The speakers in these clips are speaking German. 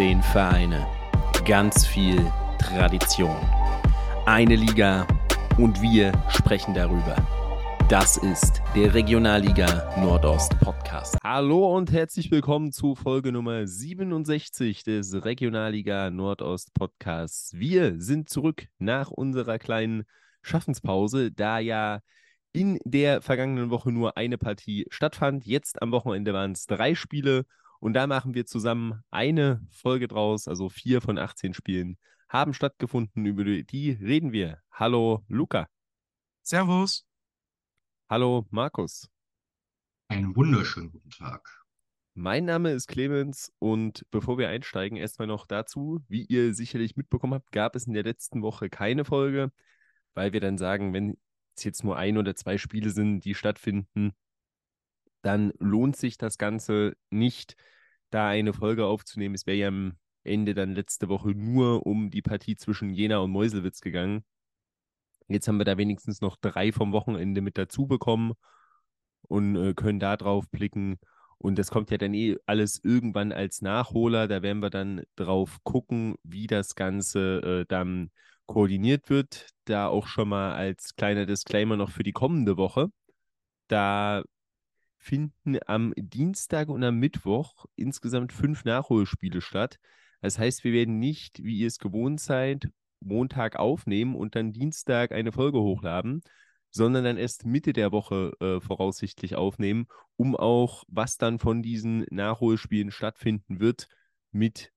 Zehn Vereine, ganz viel Tradition. Eine Liga und wir sprechen darüber. Das ist der Regionalliga Nordost Podcast. Hallo und herzlich willkommen zu Folge Nummer 67 des Regionalliga Nordost Podcasts. Wir sind zurück nach unserer kleinen Schaffenspause, da ja in der vergangenen Woche nur eine Partie stattfand. Jetzt am Wochenende waren es drei Spiele und da machen wir zusammen eine Folge draus, also vier von 18 Spielen haben stattgefunden. Über die reden wir. Hallo Luca. Servus. Hallo Markus. Einen wunderschönen guten Tag. Mein Name ist Clemens und bevor wir einsteigen, erstmal noch dazu, wie ihr sicherlich mitbekommen habt, gab es in der letzten Woche keine Folge, weil wir dann sagen, wenn es jetzt nur ein oder zwei Spiele sind, die stattfinden, dann lohnt sich das Ganze nicht, da eine Folge aufzunehmen. Es wäre ja am Ende dann letzte Woche nur um die Partie zwischen Jena und Meuselwitz gegangen. Jetzt haben wir da wenigstens noch drei vom Wochenende mit dazu bekommen und äh, können da drauf blicken. Und das kommt ja dann eh alles irgendwann als Nachholer. Da werden wir dann drauf gucken, wie das Ganze äh, dann koordiniert wird. Da auch schon mal als kleiner Disclaimer noch für die kommende Woche. Da finden am Dienstag und am Mittwoch insgesamt fünf Nachholspiele statt. Das heißt, wir werden nicht, wie ihr es gewohnt seid, Montag aufnehmen und dann Dienstag eine Folge hochladen, sondern dann erst Mitte der Woche äh, voraussichtlich aufnehmen, um auch, was dann von diesen Nachholspielen stattfinden wird, mit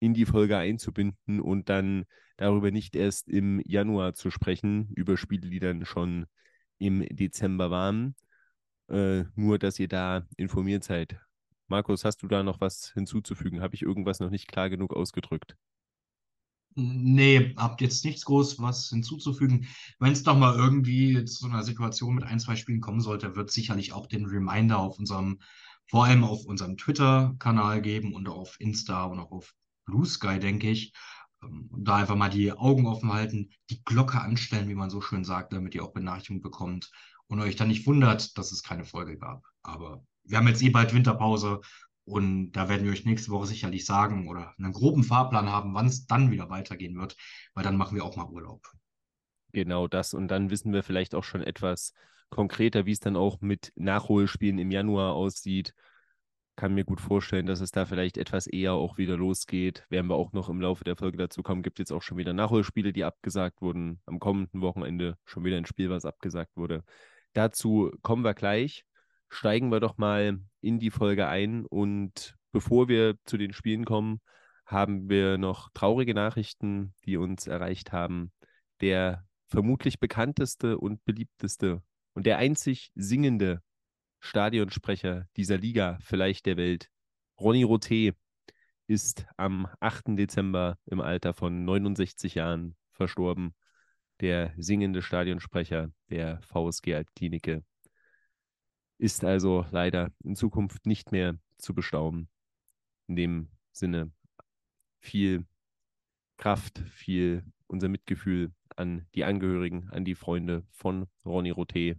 in die Folge einzubinden und dann darüber nicht erst im Januar zu sprechen, über Spiele, die dann schon im Dezember waren. Äh, nur, dass ihr da informiert seid. Markus, hast du da noch was hinzuzufügen? Habe ich irgendwas noch nicht klar genug ausgedrückt? Nee, habt jetzt nichts groß was hinzuzufügen. Wenn es doch mal irgendwie zu einer Situation mit ein, zwei Spielen kommen sollte, wird sicherlich auch den Reminder auf unserem, vor allem auf unserem Twitter-Kanal geben und auf Insta und auch auf Blue Sky, denke ich. Ähm, da einfach mal die Augen offen halten, die Glocke anstellen, wie man so schön sagt, damit ihr auch Benachrichtigungen bekommt und euch dann nicht wundert, dass es keine Folge gab. Aber wir haben jetzt eh bald Winterpause und da werden wir euch nächste Woche sicherlich sagen oder einen groben Fahrplan haben, wann es dann wieder weitergehen wird, weil dann machen wir auch mal Urlaub. Genau das. Und dann wissen wir vielleicht auch schon etwas konkreter, wie es dann auch mit Nachholspielen im Januar aussieht. Kann mir gut vorstellen, dass es da vielleicht etwas eher auch wieder losgeht. Werden wir auch noch im Laufe der Folge dazu kommen. Gibt jetzt auch schon wieder Nachholspiele, die abgesagt wurden. Am kommenden Wochenende schon wieder ein Spiel, was abgesagt wurde. Dazu kommen wir gleich. Steigen wir doch mal in die Folge ein. Und bevor wir zu den Spielen kommen, haben wir noch traurige Nachrichten, die uns erreicht haben. Der vermutlich bekannteste und beliebteste und der einzig singende Stadionsprecher dieser Liga, vielleicht der Welt, Ronny Roté, ist am 8. Dezember im Alter von 69 Jahren verstorben der singende Stadionsprecher der VSG Altklinike, ist also leider in Zukunft nicht mehr zu bestaunen. In dem Sinne viel Kraft, viel unser Mitgefühl an die Angehörigen, an die Freunde von Ronny Roté,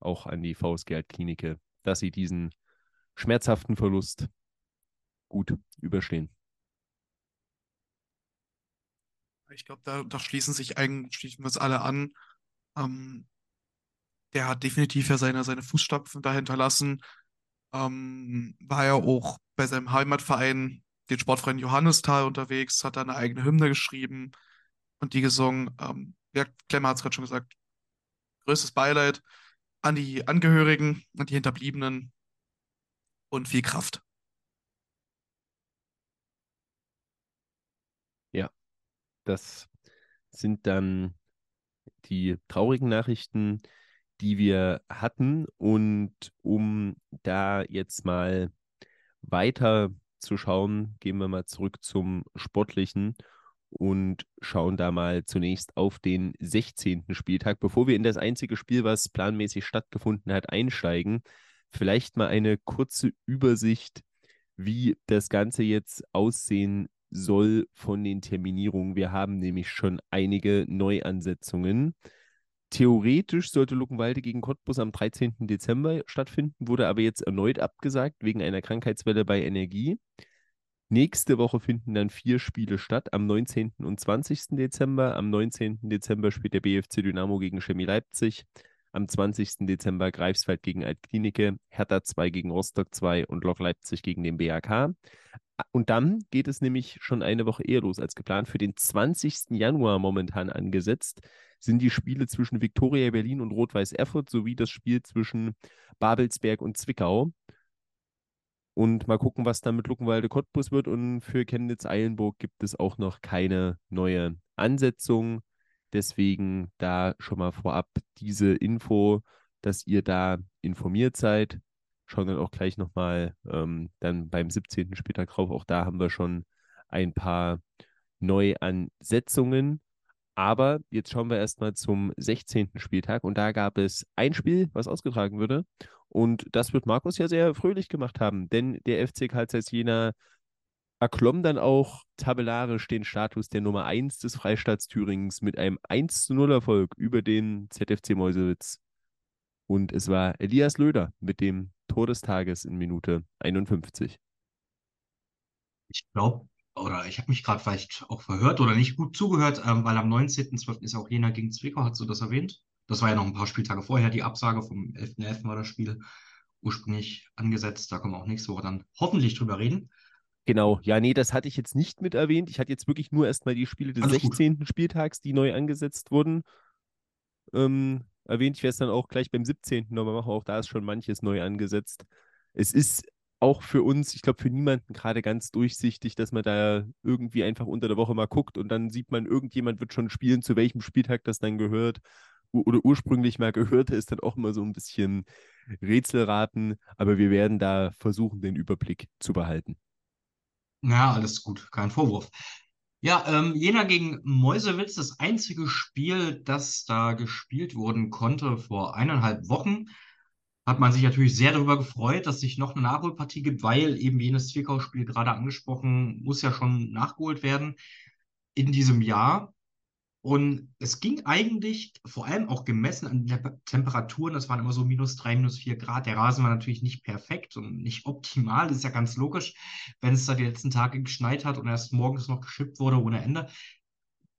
auch an die VSG Altklinike, dass sie diesen schmerzhaften Verlust gut überstehen. Ich glaube, da, da, schließen sich eigentlich schließen wir uns alle an. Ähm, der hat definitiv ja seine, seine Fußstapfen da hinterlassen. Ähm, war ja auch bei seinem Heimatverein, den Sportverein Johannisthal, unterwegs, hat da eine eigene Hymne geschrieben und die gesungen. Ähm, ja, Klemmer hat es gerade schon gesagt. Größtes Beileid an die Angehörigen, an die Hinterbliebenen und viel Kraft. Das sind dann die traurigen Nachrichten, die wir hatten. Und um da jetzt mal weiter zu schauen, gehen wir mal zurück zum Sportlichen und schauen da mal zunächst auf den 16. Spieltag. Bevor wir in das einzige Spiel, was planmäßig stattgefunden hat, einsteigen, vielleicht mal eine kurze Übersicht, wie das Ganze jetzt aussehen soll von den Terminierungen. Wir haben nämlich schon einige Neuansetzungen. Theoretisch sollte Luckenwalde gegen Cottbus am 13. Dezember stattfinden, wurde aber jetzt erneut abgesagt wegen einer Krankheitswelle bei Energie. Nächste Woche finden dann vier Spiele statt, am 19. und 20. Dezember. Am 19. Dezember spielt der BFC Dynamo gegen Chemie Leipzig. Am 20. Dezember Greifswald gegen Altklinike, Hertha 2 gegen Rostock 2 und Lok Leipzig gegen den BAK. Und dann geht es nämlich schon eine Woche eher los als geplant. Für den 20. Januar momentan angesetzt sind die Spiele zwischen Viktoria Berlin und Rot-Weiß Erfurt sowie das Spiel zwischen Babelsberg und Zwickau. Und mal gucken, was dann mit Luckenwalde Cottbus wird. Und für Chemnitz-Eilenburg gibt es auch noch keine neue Ansetzung. Deswegen da schon mal vorab diese Info, dass ihr da informiert seid. Schauen dann auch gleich nochmal ähm, dann beim 17. Spieltag drauf. Auch da haben wir schon ein paar Neuansetzungen. Aber jetzt schauen wir erstmal zum 16. Spieltag und da gab es ein Spiel, was ausgetragen wurde. Und das wird Markus ja sehr fröhlich gemacht haben, denn der FC Karl Zeiss Jena erklomm dann auch tabellarisch den Status der Nummer 1 des Freistaats Thüringens mit einem 1 zu 0 Erfolg über den ZFC Meusewitz. Und es war Elias Löder mit dem Tor des Tages in Minute 51. Ich glaube, oder ich habe mich gerade vielleicht auch verhört oder nicht gut zugehört, ähm, weil am 19.12. ist auch Jena gegen Zwickau, hast du das erwähnt? Das war ja noch ein paar Spieltage vorher, die Absage vom 11.11. war das Spiel ursprünglich angesetzt. Da können wir auch nächste Woche dann hoffentlich drüber reden. Genau, ja, nee, das hatte ich jetzt nicht mit erwähnt. Ich hatte jetzt wirklich nur erstmal die Spiele des Alles gut. 16. Spieltags, die neu angesetzt wurden, ähm, erwähnt. Ich werde es dann auch gleich beim 17. nochmal machen. Auch da ist schon manches neu angesetzt. Es ist auch für uns, ich glaube, für niemanden gerade ganz durchsichtig, dass man da irgendwie einfach unter der Woche mal guckt und dann sieht man, irgendjemand wird schon spielen, zu welchem Spieltag das dann gehört oder ursprünglich mal gehörte, ist dann auch immer so ein bisschen Rätselraten. Aber wir werden da versuchen, den Überblick zu behalten. Ja, alles gut, kein Vorwurf. Ja, ähm, Jena gegen Meuselwitz, das einzige Spiel, das da gespielt worden konnte vor eineinhalb Wochen, hat man sich natürlich sehr darüber gefreut, dass sich noch eine Nachholpartie gibt, weil eben jenes Zwickau-Spiel gerade angesprochen, muss ja schon nachgeholt werden in diesem Jahr. Und es ging eigentlich, vor allem auch gemessen an den Temperaturen, das waren immer so minus drei, minus vier Grad. Der Rasen war natürlich nicht perfekt und nicht optimal, das ist ja ganz logisch, wenn es da die letzten Tage geschneit hat und erst morgens noch geschippt wurde ohne Ende.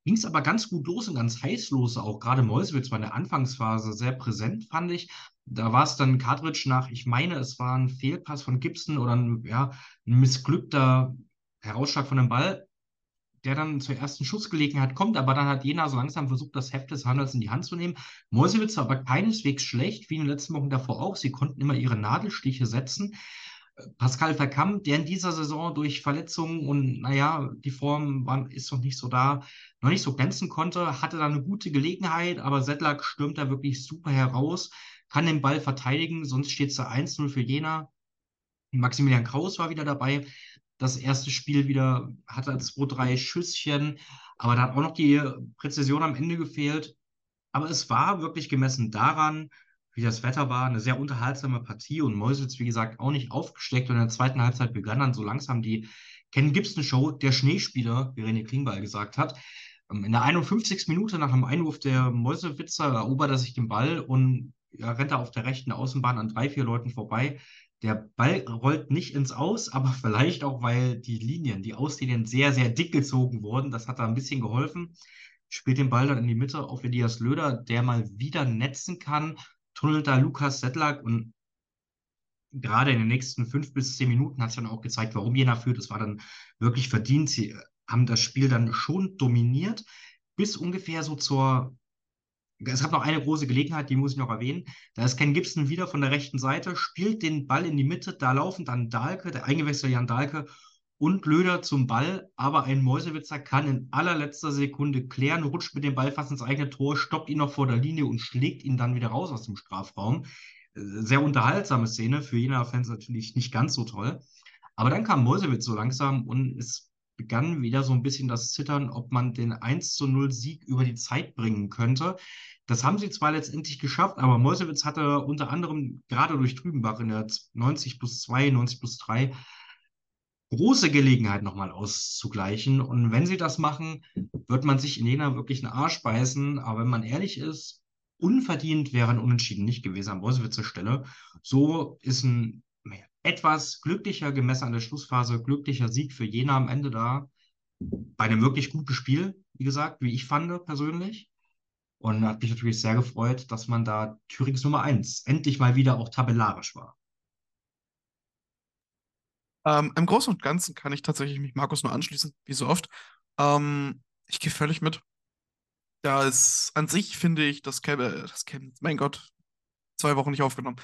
Ging es aber ganz gut los und ganz heiß los, auch gerade Meuselwitz war in der Anfangsphase sehr präsent, fand ich. Da war es dann Cartridge nach, ich meine, es war ein Fehlpass von Gibson oder ein, ja, ein missglückter Herausschlag von dem Ball der dann zur ersten Schussgelegenheit kommt, aber dann hat Jena so langsam versucht, das Heft des Handels in die Hand zu nehmen. Meuselwitz war aber keineswegs schlecht, wie in den letzten Wochen davor auch. Sie konnten immer ihre Nadelstiche setzen. Pascal Verkamp, der in dieser Saison durch Verletzungen und naja, die Form war, ist noch nicht so da, noch nicht so glänzen konnte, hatte da eine gute Gelegenheit, aber Sedlak stürmt da wirklich super heraus, kann den Ball verteidigen, sonst steht es da 1-0 für Jena. Maximilian Kraus war wieder dabei. Das erste Spiel wieder hatte zwei, drei Schüsschen, aber da hat auch noch die Präzision am Ende gefehlt. Aber es war wirklich gemessen daran, wie das Wetter war, eine sehr unterhaltsame Partie und Meusels, wie gesagt, auch nicht aufgesteckt. Und in der zweiten Halbzeit begann dann so langsam die Ken Gibson Show, der Schneespieler, wie René Klingbeil gesagt hat. Ähm, In der 51. Minute nach dem Einwurf der Mäusewitzer erobert er sich den Ball und ja, rennt er auf der rechten Außenbahn an drei, vier Leuten vorbei. Der Ball rollt nicht ins Aus, aber vielleicht auch, weil die Linien, die Auslinien sehr, sehr dick gezogen wurden. Das hat da ein bisschen geholfen. Spielt den Ball dann in die Mitte auf Elias Löder, der mal wieder netzen kann. Tunnelt da Lukas Sedlak und gerade in den nächsten fünf bis zehn Minuten hat es dann auch gezeigt, warum Jena führt. Es war dann wirklich verdient. Sie haben das Spiel dann schon dominiert, bis ungefähr so zur es gab noch eine große Gelegenheit, die muss ich noch erwähnen. Da ist Ken Gibson wieder von der rechten Seite, spielt den Ball in die Mitte, da laufen dann Dahlke, der eingewechselte Jan Dahlke und Löder zum Ball, aber ein Mäusewitzer kann in allerletzter Sekunde klären, rutscht mit dem Ball fast ins eigene Tor, stoppt ihn noch vor der Linie und schlägt ihn dann wieder raus aus dem Strafraum. Sehr unterhaltsame Szene, für Jena-Fans natürlich nicht ganz so toll. Aber dann kam Mäusewitz so langsam und es begann wieder so ein bisschen das Zittern, ob man den 1 zu 0 Sieg über die Zeit bringen könnte. Das haben sie zwar letztendlich geschafft, aber Meusewitz hatte unter anderem gerade durch Trübenbach in der 90 plus 2, 90 plus 3 große Gelegenheit nochmal auszugleichen. Und wenn sie das machen, wird man sich in Jena wirklich einen Arsch beißen. Aber wenn man ehrlich ist, unverdient wäre ein Unentschieden nicht gewesen an Meusewitzer Stelle. So ist ein etwas glücklicher gemessen an der Schlussphase, glücklicher Sieg für Jena am Ende da. Bei einem wirklich guten Spiel, wie gesagt, wie ich fand persönlich. Und hat mich natürlich sehr gefreut, dass man da Thürings Nummer 1 endlich mal wieder auch tabellarisch war. Ähm, Im Großen und Ganzen kann ich tatsächlich mich Markus nur anschließen, wie so oft. Ähm, ich gehe völlig mit. Da ist an sich, finde ich, das Chemnitz, das Chemnitz, mein Gott, zwei Wochen nicht aufgenommen.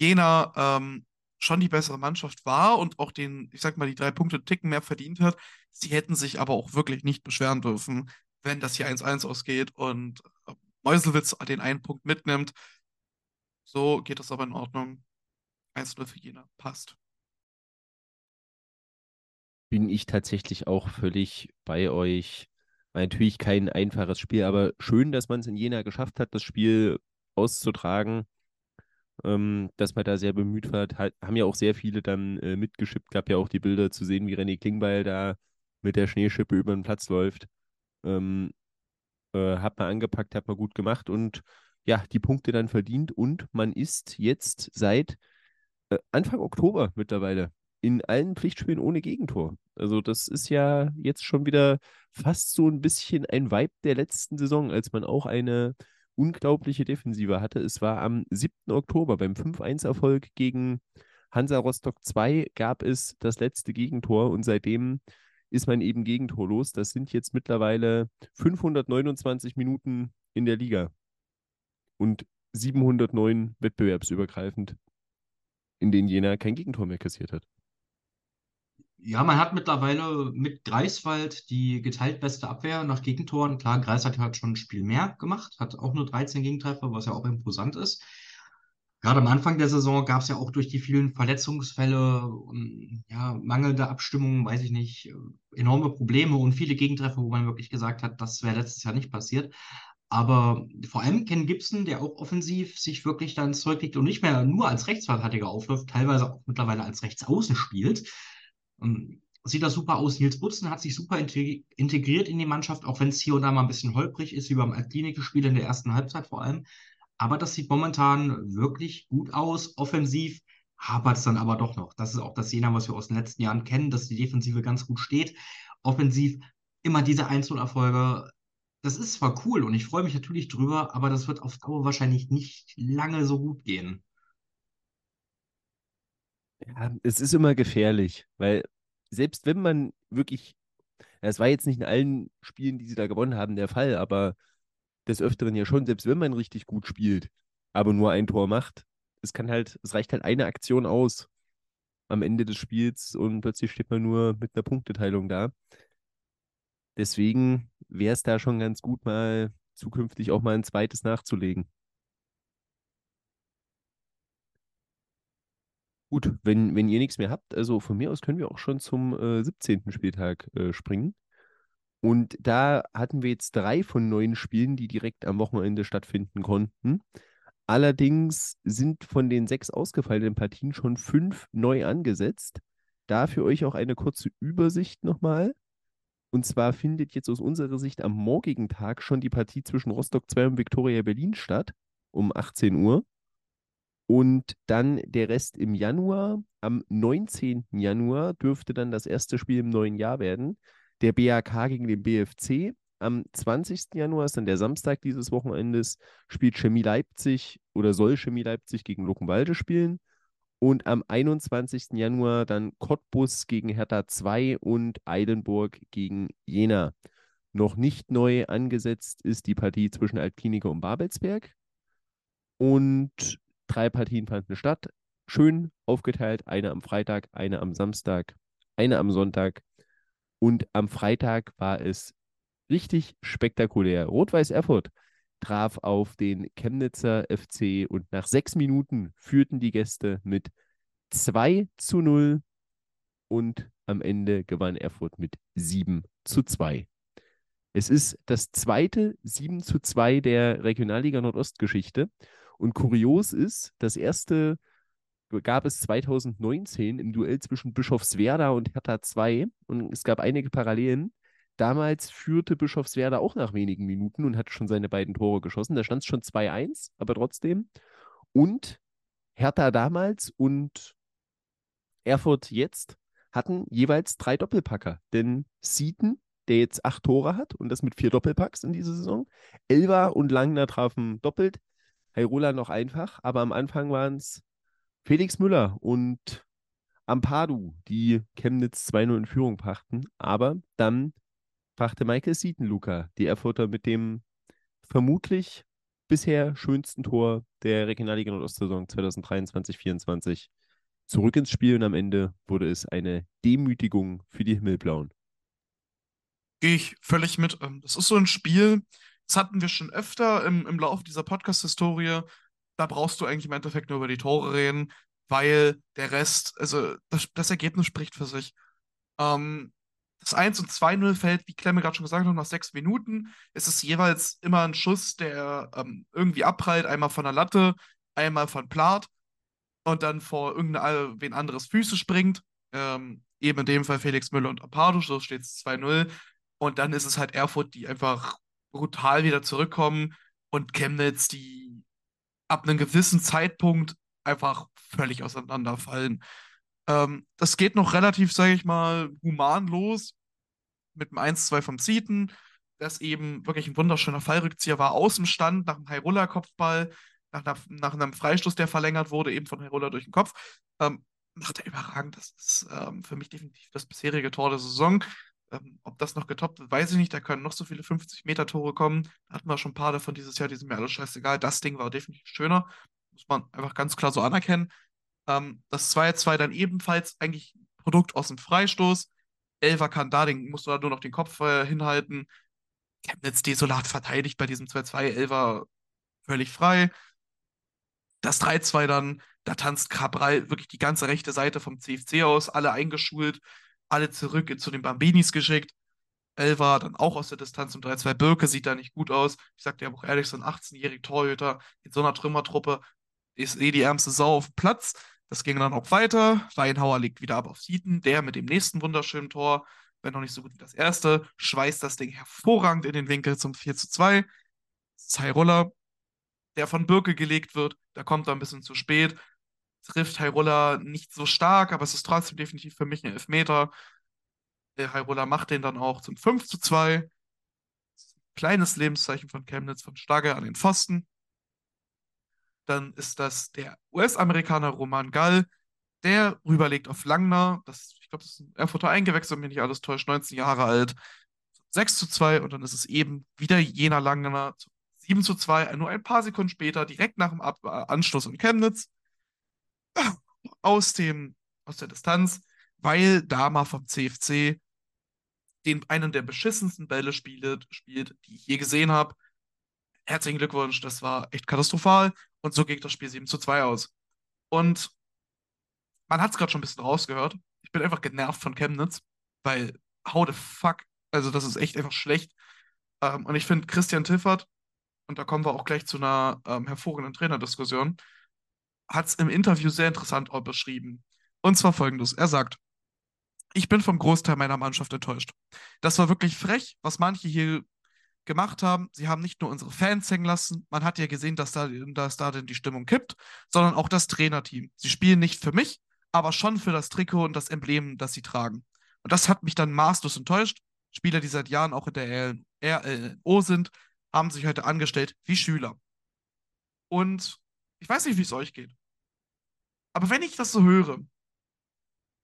Jena ähm, schon die bessere Mannschaft war und auch den, ich sag mal, die drei Punkte Ticken mehr verdient hat. Sie hätten sich aber auch wirklich nicht beschweren dürfen, wenn das hier 1-1 ausgeht und äh, Meuselwitz den einen Punkt mitnimmt. So geht das aber in Ordnung. 1-0 für Jena. Passt. Bin ich tatsächlich auch völlig bei euch. War natürlich kein einfaches Spiel, aber schön, dass man es in Jena geschafft hat, das Spiel auszutragen ähm, dass man da sehr bemüht war. Hat, haben ja auch sehr viele dann äh, mitgeschippt. Gab ja auch die Bilder zu sehen, wie René Klingbeil da mit der Schneeschippe über den Platz läuft. Ähm, äh, hat man angepackt, hat man gut gemacht und ja, die Punkte dann verdient und man ist jetzt seit äh, Anfang Oktober mittlerweile in allen Pflichtspielen ohne Gegentor. Also das ist ja jetzt schon wieder fast so ein bisschen ein Vibe der letzten Saison, als man auch eine unglaubliche Defensive hatte. Es war am 7. Oktober beim 5-1-Erfolg gegen Hansa Rostock 2 gab es das letzte Gegentor und seitdem ist man eben gegentorlos. Das sind jetzt mittlerweile 529 Minuten in der Liga und 709 wettbewerbsübergreifend, in denen Jena kein Gegentor mehr kassiert hat. Ja, man hat mittlerweile mit Greifswald die geteilt beste Abwehr nach Gegentoren. Klar, Greifswald hat schon ein Spiel mehr gemacht, hat auch nur 13 Gegentreffer, was ja auch imposant ist. Gerade am Anfang der Saison gab es ja auch durch die vielen Verletzungsfälle und ja, mangelnde Abstimmung, weiß ich nicht, enorme Probleme und viele Gegentreffer, wo man wirklich gesagt hat, das wäre letztes Jahr nicht passiert. Aber vor allem Ken Gibson, der auch offensiv sich wirklich dann zurücklegt und nicht mehr nur als Rechtsverteidiger aufläuft, teilweise auch mittlerweile als Rechtsaußen spielt, sieht das super aus. Nils Butzen hat sich super integriert in die Mannschaft, auch wenn es hier und da mal ein bisschen holprig ist, wie beim Altklinikerspiel in der ersten Halbzeit vor allem. Aber das sieht momentan wirklich gut aus. Offensiv hapert es dann aber doch noch. Das ist auch das Jena, was wir aus den letzten Jahren kennen, dass die Defensive ganz gut steht. Offensiv immer diese Einzelerfolge. Das ist zwar cool und ich freue mich natürlich drüber, aber das wird auf Dauer wahrscheinlich nicht lange so gut gehen. Ja, es ist immer gefährlich, weil selbst wenn man wirklich, es war jetzt nicht in allen Spielen, die sie da gewonnen haben, der Fall, aber des Öfteren ja schon, selbst wenn man richtig gut spielt, aber nur ein Tor macht, es kann halt, es reicht halt eine Aktion aus am Ende des Spiels und plötzlich steht man nur mit einer Punkteteilung da. Deswegen wäre es da schon ganz gut, mal zukünftig auch mal ein zweites nachzulegen. Gut, wenn, wenn ihr nichts mehr habt, also von mir aus können wir auch schon zum äh, 17. Spieltag äh, springen. Und da hatten wir jetzt drei von neun Spielen, die direkt am Wochenende stattfinden konnten. Allerdings sind von den sechs ausgefallenen Partien schon fünf neu angesetzt. Da für euch auch eine kurze Übersicht nochmal. Und zwar findet jetzt aus unserer Sicht am morgigen Tag schon die Partie zwischen Rostock 2 und Viktoria Berlin statt, um 18 Uhr. Und dann der Rest im Januar. Am 19. Januar dürfte dann das erste Spiel im neuen Jahr werden. Der BAK gegen den BFC. Am 20. Januar ist dann der Samstag dieses Wochenendes, spielt Chemie Leipzig oder soll Chemie Leipzig gegen Luckenwalde spielen. Und am 21. Januar dann Cottbus gegen Hertha 2 und Eilenburg gegen Jena. Noch nicht neu angesetzt ist die Partie zwischen Altkliniker und Babelsberg. Und Drei Partien fanden statt. Schön aufgeteilt. Eine am Freitag, eine am Samstag, eine am Sonntag. Und am Freitag war es richtig spektakulär. Rot-Weiß Erfurt traf auf den Chemnitzer FC und nach sechs Minuten führten die Gäste mit 2 zu 0 und am Ende gewann Erfurt mit 7 zu 2. Es ist das zweite 7 zu 2 der Regionalliga Nordostgeschichte und kurios ist, das erste gab es 2019 im Duell zwischen Bischofswerda und Hertha 2 und es gab einige Parallelen. Damals führte Bischofswerda auch nach wenigen Minuten und hatte schon seine beiden Tore geschossen. Da stand es schon 2-1, aber trotzdem. Und Hertha damals und Erfurt jetzt hatten jeweils drei Doppelpacker. Denn Seaton, der jetzt acht Tore hat und das mit vier Doppelpacks in dieser Saison, Elva und Langner trafen doppelt, Heirola noch einfach, aber am Anfang waren es Felix Müller und Ampadu, die Chemnitz 2-0 in Führung brachten. Aber dann brachte Michael Seaton Luca, die Erfurter mit dem vermutlich bisher schönsten Tor der Regionalliga Nordostsaison 2023-24 zurück ins Spiel und am Ende wurde es eine Demütigung für die Himmelblauen. Gehe ich völlig mit. Ähm, das ist so ein Spiel, das hatten wir schon öfter im, im Laufe dieser Podcast-Historie. Da brauchst du eigentlich im Endeffekt nur über die Tore reden weil der Rest, also das, das Ergebnis spricht für sich. Ähm, das 1 und 2-0 fällt, wie Klemme gerade schon gesagt hat, nach sechs Minuten. Es ist jeweils immer ein Schuss, der ähm, irgendwie abprallt, einmal von der Latte, einmal von Plat und dann vor irgendein anderes Füße springt. Ähm, eben in dem Fall Felix Müller und Apado, so steht es 2-0. Und dann ist es halt Erfurt, die einfach brutal wieder zurückkommen und Chemnitz, die ab einem gewissen Zeitpunkt einfach völlig auseinanderfallen. Ähm, das geht noch relativ, sage ich mal, human los mit dem 1-2 vom Zieten, das eben wirklich ein wunderschöner Fallrückzieher war, aus dem Stand nach einem High-Roller-Kopfball, nach, nach, einem Freistoß, der verlängert wurde, eben von High-Roller durch den Kopf. Ähm, macht er überragend. Das ist ähm, für mich definitiv das bisherige Tor der Saison. Ähm, ob das noch getoppt wird, weiß ich nicht. Da können noch so viele 50-Meter-Tore kommen. Da hatten wir schon ein paar davon dieses Jahr, die sind mir alle scheißegal. Das Ding war definitiv schöner. Muss man einfach ganz klar so anerkennen. Ähm, das 2-2 dann ebenfalls eigentlich Produkt aus dem Freistoß. Elva kann da, den musst du da nur noch den Kopf äh, hinhalten. Chemnitz desolat verteidigt bei diesem 2-2. Elva völlig frei. Das 3-2 dann, da tanzt Cabral wirklich die ganze rechte Seite vom CFC aus, alle eingeschult, alle zurück zu den Bambinis geschickt. Elva dann auch aus der Distanz um 3-2. Birke sieht da nicht gut aus. Ich sag dir aber auch ehrlich, so ein 18-jähriger Torhüter in so einer Trümmertruppe, ist eh die ärmste Sau auf Platz. Das ging dann auch weiter. Weinhauer legt wieder ab auf Sieten, der mit dem nächsten wunderschönen Tor, wenn noch nicht so gut wie das erste, schweißt das Ding hervorragend in den Winkel zum 4 zu 2. Hairoller, der von Birke gelegt wird, da kommt er ein bisschen zu spät. Trifft Hairoller nicht so stark, aber es ist trotzdem definitiv für mich ein Elfmeter. Der Hairoller macht den dann auch zum 5 zu 2. Kleines Lebenszeichen von Chemnitz von Stagge an den Pfosten. Dann ist das der US-Amerikaner Roman Gall, der rüberlegt auf Langner. Das, ich glaube, das ist ein Erfurter eingewechselt, wenn mich nicht alles täuscht, 19 Jahre alt. 6 zu 2 und dann ist es eben wieder jener Langner 7 zu 2, nur ein paar Sekunden später, direkt nach dem Ab äh, Anschluss in Chemnitz, aus, dem, aus der Distanz, weil Dama vom CFC den einen der beschissensten Bälle spielt, spielt die ich je gesehen habe. Herzlichen Glückwunsch, das war echt katastrophal. Und so geht das Spiel 7 zu 2 aus. Und man hat es gerade schon ein bisschen rausgehört. Ich bin einfach genervt von Chemnitz, weil how the fuck, also das ist echt einfach schlecht. Ähm, und ich finde, Christian Tiffert, und da kommen wir auch gleich zu einer ähm, hervorragenden Trainerdiskussion, hat es im Interview sehr interessant beschrieben. Und zwar folgendes: Er sagt, ich bin vom Großteil meiner Mannschaft enttäuscht. Das war wirklich frech, was manche hier gemacht haben. Sie haben nicht nur unsere Fans hängen lassen, man hat ja gesehen, dass da, dass da denn die Stimmung kippt, sondern auch das Trainerteam. Sie spielen nicht für mich, aber schon für das Trikot und das Emblem, das sie tragen. Und das hat mich dann maßlos enttäuscht. Spieler, die seit Jahren auch in der RLO sind, haben sich heute angestellt wie Schüler. Und ich weiß nicht, wie es euch geht. Aber wenn ich das so höre,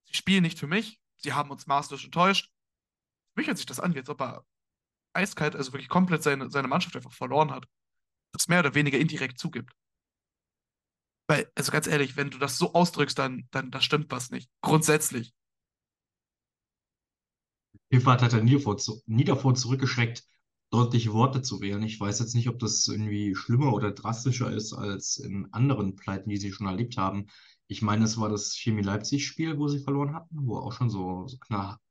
sie spielen nicht für mich, sie haben uns maßlos enttäuscht, mich hört sich das an, als ob er eiskalt, also wirklich komplett seine, seine Mannschaft einfach verloren hat. Das mehr oder weniger indirekt zugibt. Weil, also ganz ehrlich, wenn du das so ausdrückst, dann, dann da stimmt was nicht. Grundsätzlich. Hilfert hat er nie davor, nie davor zurückgeschreckt, deutliche Worte zu wählen. Ich weiß jetzt nicht, ob das irgendwie schlimmer oder drastischer ist als in anderen Pleiten, die sie schon erlebt haben. Ich meine, es war das Chemie Leipzig-Spiel, wo sie verloren hatten, wo er auch schon so, so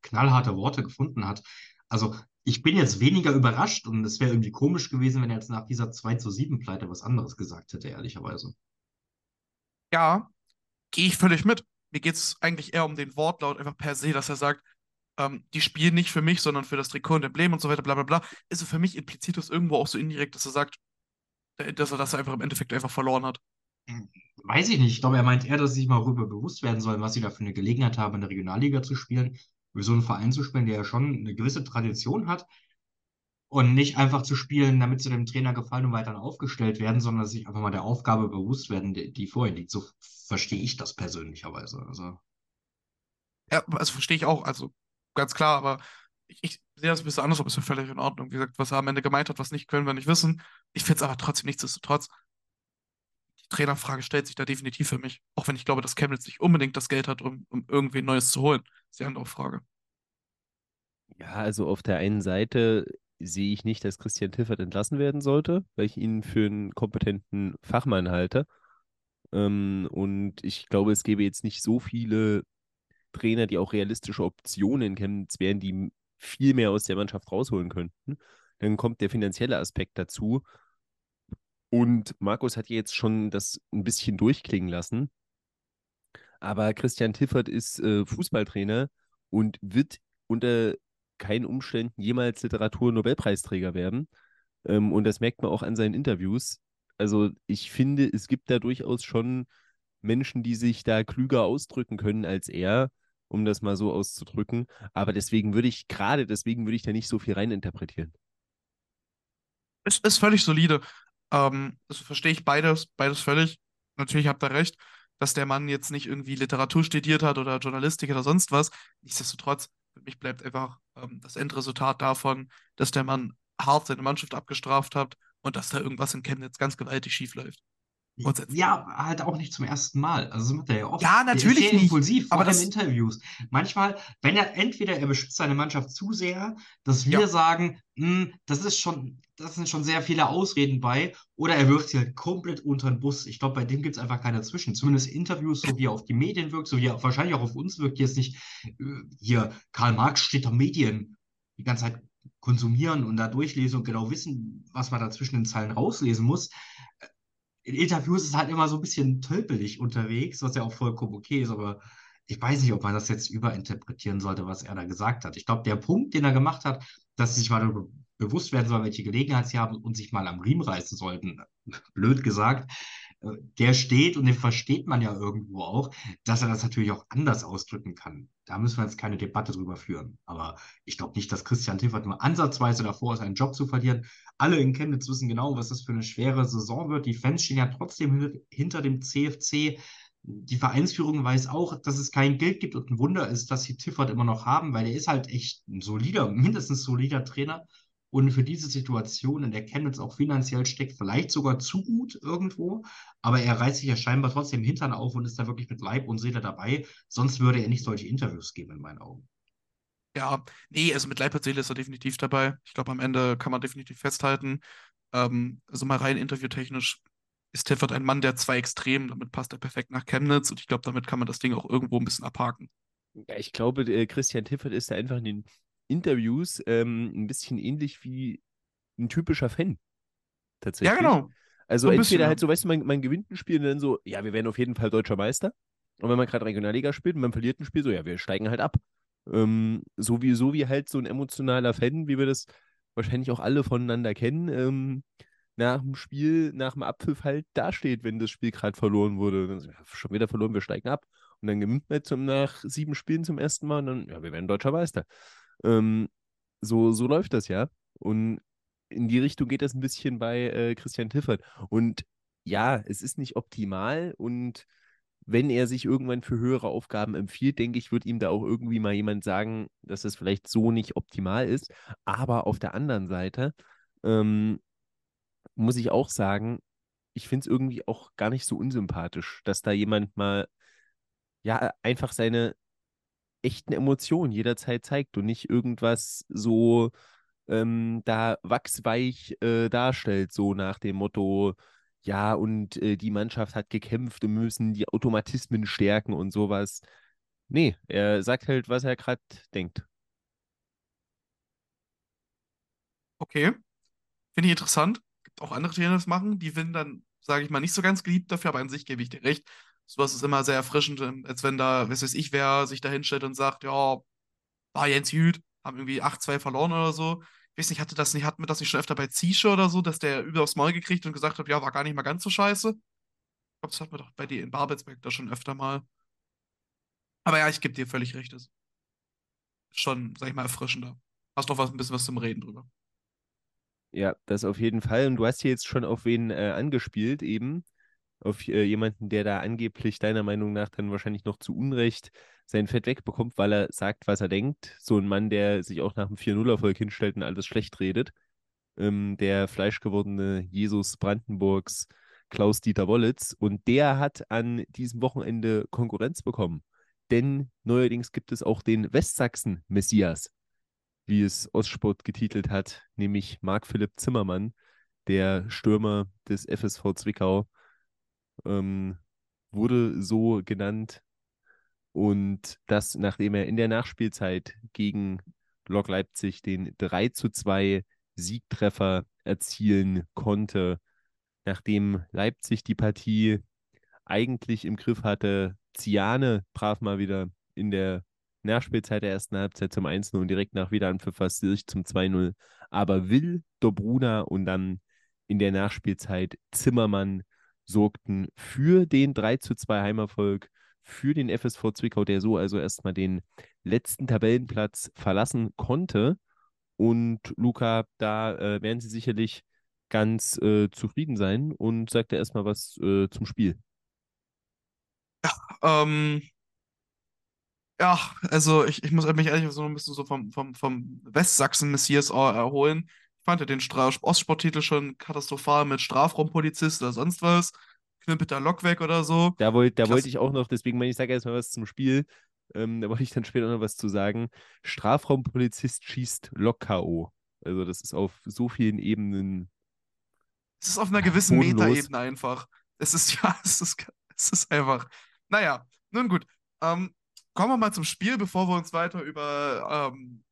knallharte Worte gefunden hat. Also ich bin jetzt weniger überrascht und es wäre irgendwie komisch gewesen, wenn er jetzt nach dieser 2 zu 7 Pleite was anderes gesagt hätte, ehrlicherweise. Ja, gehe ich völlig mit. Mir geht es eigentlich eher um den Wortlaut, einfach per se, dass er sagt, ähm, die spielen nicht für mich, sondern für das Trikot und Emblem und so weiter, bla bla bla. Ist für mich implizit das irgendwo auch so indirekt, dass er sagt, dass er das einfach im Endeffekt einfach verloren hat. weiß ich nicht. Ich glaube, er meint eher, dass sie sich mal darüber bewusst werden sollen, was sie da für eine Gelegenheit haben, in der Regionalliga zu spielen, für so einen Verein zu spielen, der ja schon eine gewisse Tradition hat. Und nicht einfach zu spielen, damit sie dem Trainer gefallen und weiter aufgestellt werden, sondern sich einfach mal der Aufgabe bewusst werden, die, die vorher liegt. So verstehe ich das persönlicherweise. Also. Ja, also verstehe ich auch, also ganz klar, aber ich, ich sehe das ein bisschen anders, aber ist ja völlig in Ordnung. Wie gesagt, was er am Ende gemeint hat, was nicht, können wir nicht wissen. Ich finde es aber trotzdem nichtsdestotrotz. Die Trainerfrage stellt sich da definitiv für mich. Auch wenn ich glaube, dass Chemnitz nicht unbedingt das Geld hat, um, um irgendwen Neues zu holen. Das ist die andere Frage. Ja, also auf der einen Seite sehe ich nicht, dass Christian Tiffert entlassen werden sollte, weil ich ihn für einen kompetenten Fachmann halte. Ähm, und ich glaube, es gäbe jetzt nicht so viele Trainer, die auch realistische Optionen kennen, wären, die viel mehr aus der Mannschaft rausholen könnten. Dann kommt der finanzielle Aspekt dazu. Und Markus hat jetzt schon das ein bisschen durchklingen lassen. Aber Christian Tiffert ist äh, Fußballtrainer und wird unter keinen Umständen jemals Literatur-Nobelpreisträger werden. Ähm, und das merkt man auch an seinen Interviews. Also ich finde, es gibt da durchaus schon Menschen, die sich da klüger ausdrücken können als er, um das mal so auszudrücken. Aber deswegen würde ich, gerade deswegen würde ich da nicht so viel reininterpretieren. Es ist völlig solide. Ähm, das verstehe ich beides, beides völlig. Natürlich habt ihr recht, dass der Mann jetzt nicht irgendwie Literatur studiert hat oder Journalistik oder sonst was. Nichtsdestotrotz für mich bleibt einfach ähm, das Endresultat davon, dass der Mann hart seine Mannschaft abgestraft hat und dass da irgendwas in Chemnitz ganz gewaltig schief läuft. Ja, halt auch nicht zum ersten Mal. Also das macht er ja oft. Ja, natürlich sehr nicht. impulsiv, vor aber allem das, Interviews. Manchmal, wenn er entweder er beschützt seine Mannschaft zu sehr, dass wir Ja. sagen, "Hm, das ist schon, das sind schon sehr viele Ausreden bei, oder er wirft sie halt komplett unter den Bus. Ich glaube, bei dem gibt es einfach keiner dazwischen. Zumindest Interviews, so wie er auf die Medien wirkt, so wie er wahrscheinlich auch auf uns wirkt, die jetzt nicht äh, hier Karl Marx steht da Medien die ganze Zeit konsumieren und da durchlesen und genau wissen, was man da zwischen den Zeilen rauslesen muss in Interviews ist halt immer so ein bisschen tölpelig unterwegs, was ja auch vollkommen okay ist, aber ich weiß nicht, ob man das jetzt überinterpretieren sollte, was er da gesagt hat. Ich glaube, der Punkt, den er gemacht hat, dass sie sich mal darüber bewusst werden sollen, welche Gelegenheit sie haben und sich mal am Riemen reißen sollten, blöd gesagt, der steht und den versteht man ja irgendwo auch, dass er das natürlich auch anders ausdrücken kann. Da müssen wir jetzt keine Debatte drüber führen. Aber ich glaube nicht, dass Christian Tiffert nur ansatzweise davor ist, einen Job zu verlieren. Alle in Chemnitz wissen genau, was das für eine schwere Saison wird. Die Fans stehen ja trotzdem hin- hinter dem CFC. Die Vereinsführung weiß auch, dass es kein Geld gibt und ein Wunder ist, dass sie Tiffert immer noch haben, weil er ist halt echt ein solider, mindestens solider Trainer und für diese Situation, in der Chemnitz auch finanziell steckt, vielleicht sogar zu gut irgendwo, aber er reißt sich ja scheinbar trotzdem Hintern auf und ist da wirklich mit Leib und Seele dabei, sonst würde er nicht solche Interviews geben, in meinen Augen. ja, nee, also mit Leib und Seele ist er definitiv dabei. Ich glaube, am Ende kann man definitiv festhalten. Ähm, also mal rein interviewtechnisch ist Tiffert ein Mann der zwei Extremen. Damit passt er perfekt nach Chemnitz und ich glaube, damit kann man das Ding auch irgendwo ein bisschen abhaken. Ja, ich glaube, äh, Christian Tiffert ist da einfach in den Interviews ähm, ein bisschen ähnlich wie ein typischer Fan. Tatsächlich. Ja, genau. Also So entweder bisschen, halt so, weißt du, man, man gewinnt ein Spiel und dann so, ja, wir werden auf jeden Fall deutscher Meister. Und wenn man gerade Regionalliga spielt und man verliert ein Spiel, so, ja, wir steigen halt ab. Ähm, so, wie, so wie halt so ein emotionaler Fan, wie wir das wahrscheinlich auch alle voneinander kennen, ähm, nach dem Spiel, nach dem Abpfiff halt dasteht, wenn das Spiel gerade verloren wurde. Dann ja, schon wieder verloren, wir steigen ab. Und dann gewinnt man zum, nach sieben Spielen zum ersten Mal und dann, ja, wir werden deutscher Meister. Ähm, so, so läuft das ja. Und in die Richtung geht das ein bisschen bei äh, Christian Tiffert. Und ja, es ist nicht optimal und wenn er sich irgendwann für höhere Aufgaben empfiehlt, denke ich, wird ihm da auch irgendwie mal jemand sagen, dass das vielleicht so nicht optimal ist. Aber auf der anderen Seite ähm, muss ich auch sagen, ich finde es irgendwie auch gar nicht so unsympathisch, dass da jemand mal ja einfach seine echten Emotionen jederzeit zeigt und nicht irgendwas so ähm, da wachsweich äh, darstellt, so nach dem Motto, ja, und äh, die Mannschaft hat gekämpft und müssen die Automatismen stärken und sowas. Nee, er sagt halt, was er gerade denkt. Okay. Finde ich interessant. Gibt auch andere die das machen. Die sind dann, sage ich mal, nicht so ganz geliebt dafür, aber an sich gebe ich dir recht. Sowas ist immer sehr erfrischend, ähm, als wenn da, was weiß ich, wer sich da hinstellt und sagt, ja, war Jens Jüd, haben irgendwie 8-2 verloren oder so. Ich weiß nicht, hatte das nicht, hatten wir das nicht schon öfter bei Ziesche oder so, dass der über aufs Maul gekriegt und gesagt hat, ja, war gar nicht mal ganz so scheiße? Ich glaube, das hatten wir doch bei dir in Babelsberg da schon öfter mal. Aber ja, ich gebe dir völlig recht. Das ist schon, sag ich mal, erfrischender. Hast doch was, ein bisschen was zum Reden drüber. Ja, das auf jeden Fall. Und du hast hier jetzt schon auf wen äh, angespielt, eben. Auf äh, jemanden, der da angeblich deiner Meinung nach dann wahrscheinlich noch zu Unrecht sein Fett wegbekommt, weil er sagt, was er denkt. So ein Mann, der sich auch nach dem 4-0-Erfolg hinstellt und alles schlecht redet. Ähm, der fleischgewordene Jesus Brandenburgs Klaus-Dieter Wollitz. Und der hat an diesem Wochenende Konkurrenz bekommen. Denn neuerdings gibt es auch den Westsachsen-Messias wie es Ostsport getitelt hat, nämlich Marc-Philipp Zimmermann, der Stürmer des FSV Zwickau, ähm, wurde so genannt. Und das, nachdem er in der Nachspielzeit gegen Lok Leipzig den 3 zu 2 Siegtreffer erzielen konnte, nachdem Leipzig die Partie eigentlich im Griff hatte. Ziane traf mal wieder in der Nachspielzeit der ersten Halbzeit zum 1-0 und direkt nach Wiederanpfiff fast sich zum 2-0. Aber Will, Dobruna und dann in der Nachspielzeit Zimmermann sorgten für den 3-2 Heimerfolg für den FSV Zwickau, der so also erstmal den letzten Tabellenplatz verlassen konnte. Und Luca, da äh, werden sie sicherlich ganz äh, zufrieden sein und sagt er erstmal was äh, zum Spiel. Ja, ähm, ja, also ich, ich muss mich ehrlich so ein bisschen so vom, vom, vom Westsachsen-Messias erholen. Ich fand ja den Stra Ostsporttitel schon katastrophal mit Strafraumpolizist oder sonst was. Knippelt der Lok weg oder so. Da, wollt, da wollte ich auch noch, deswegen meine ich, sage erstmal was zum Spiel. Ähm, da wollte ich dann später noch was zu sagen. Strafraumpolizist schießt Lok K.O. Also das ist auf so vielen Ebenen. Es ist auf einer gewissen Metaebene einfach. Es ist ja, es ist, es ist einfach. Naja, nun gut. Ähm, kommen wir mal zum Spiel, bevor wir uns weiter über ähm,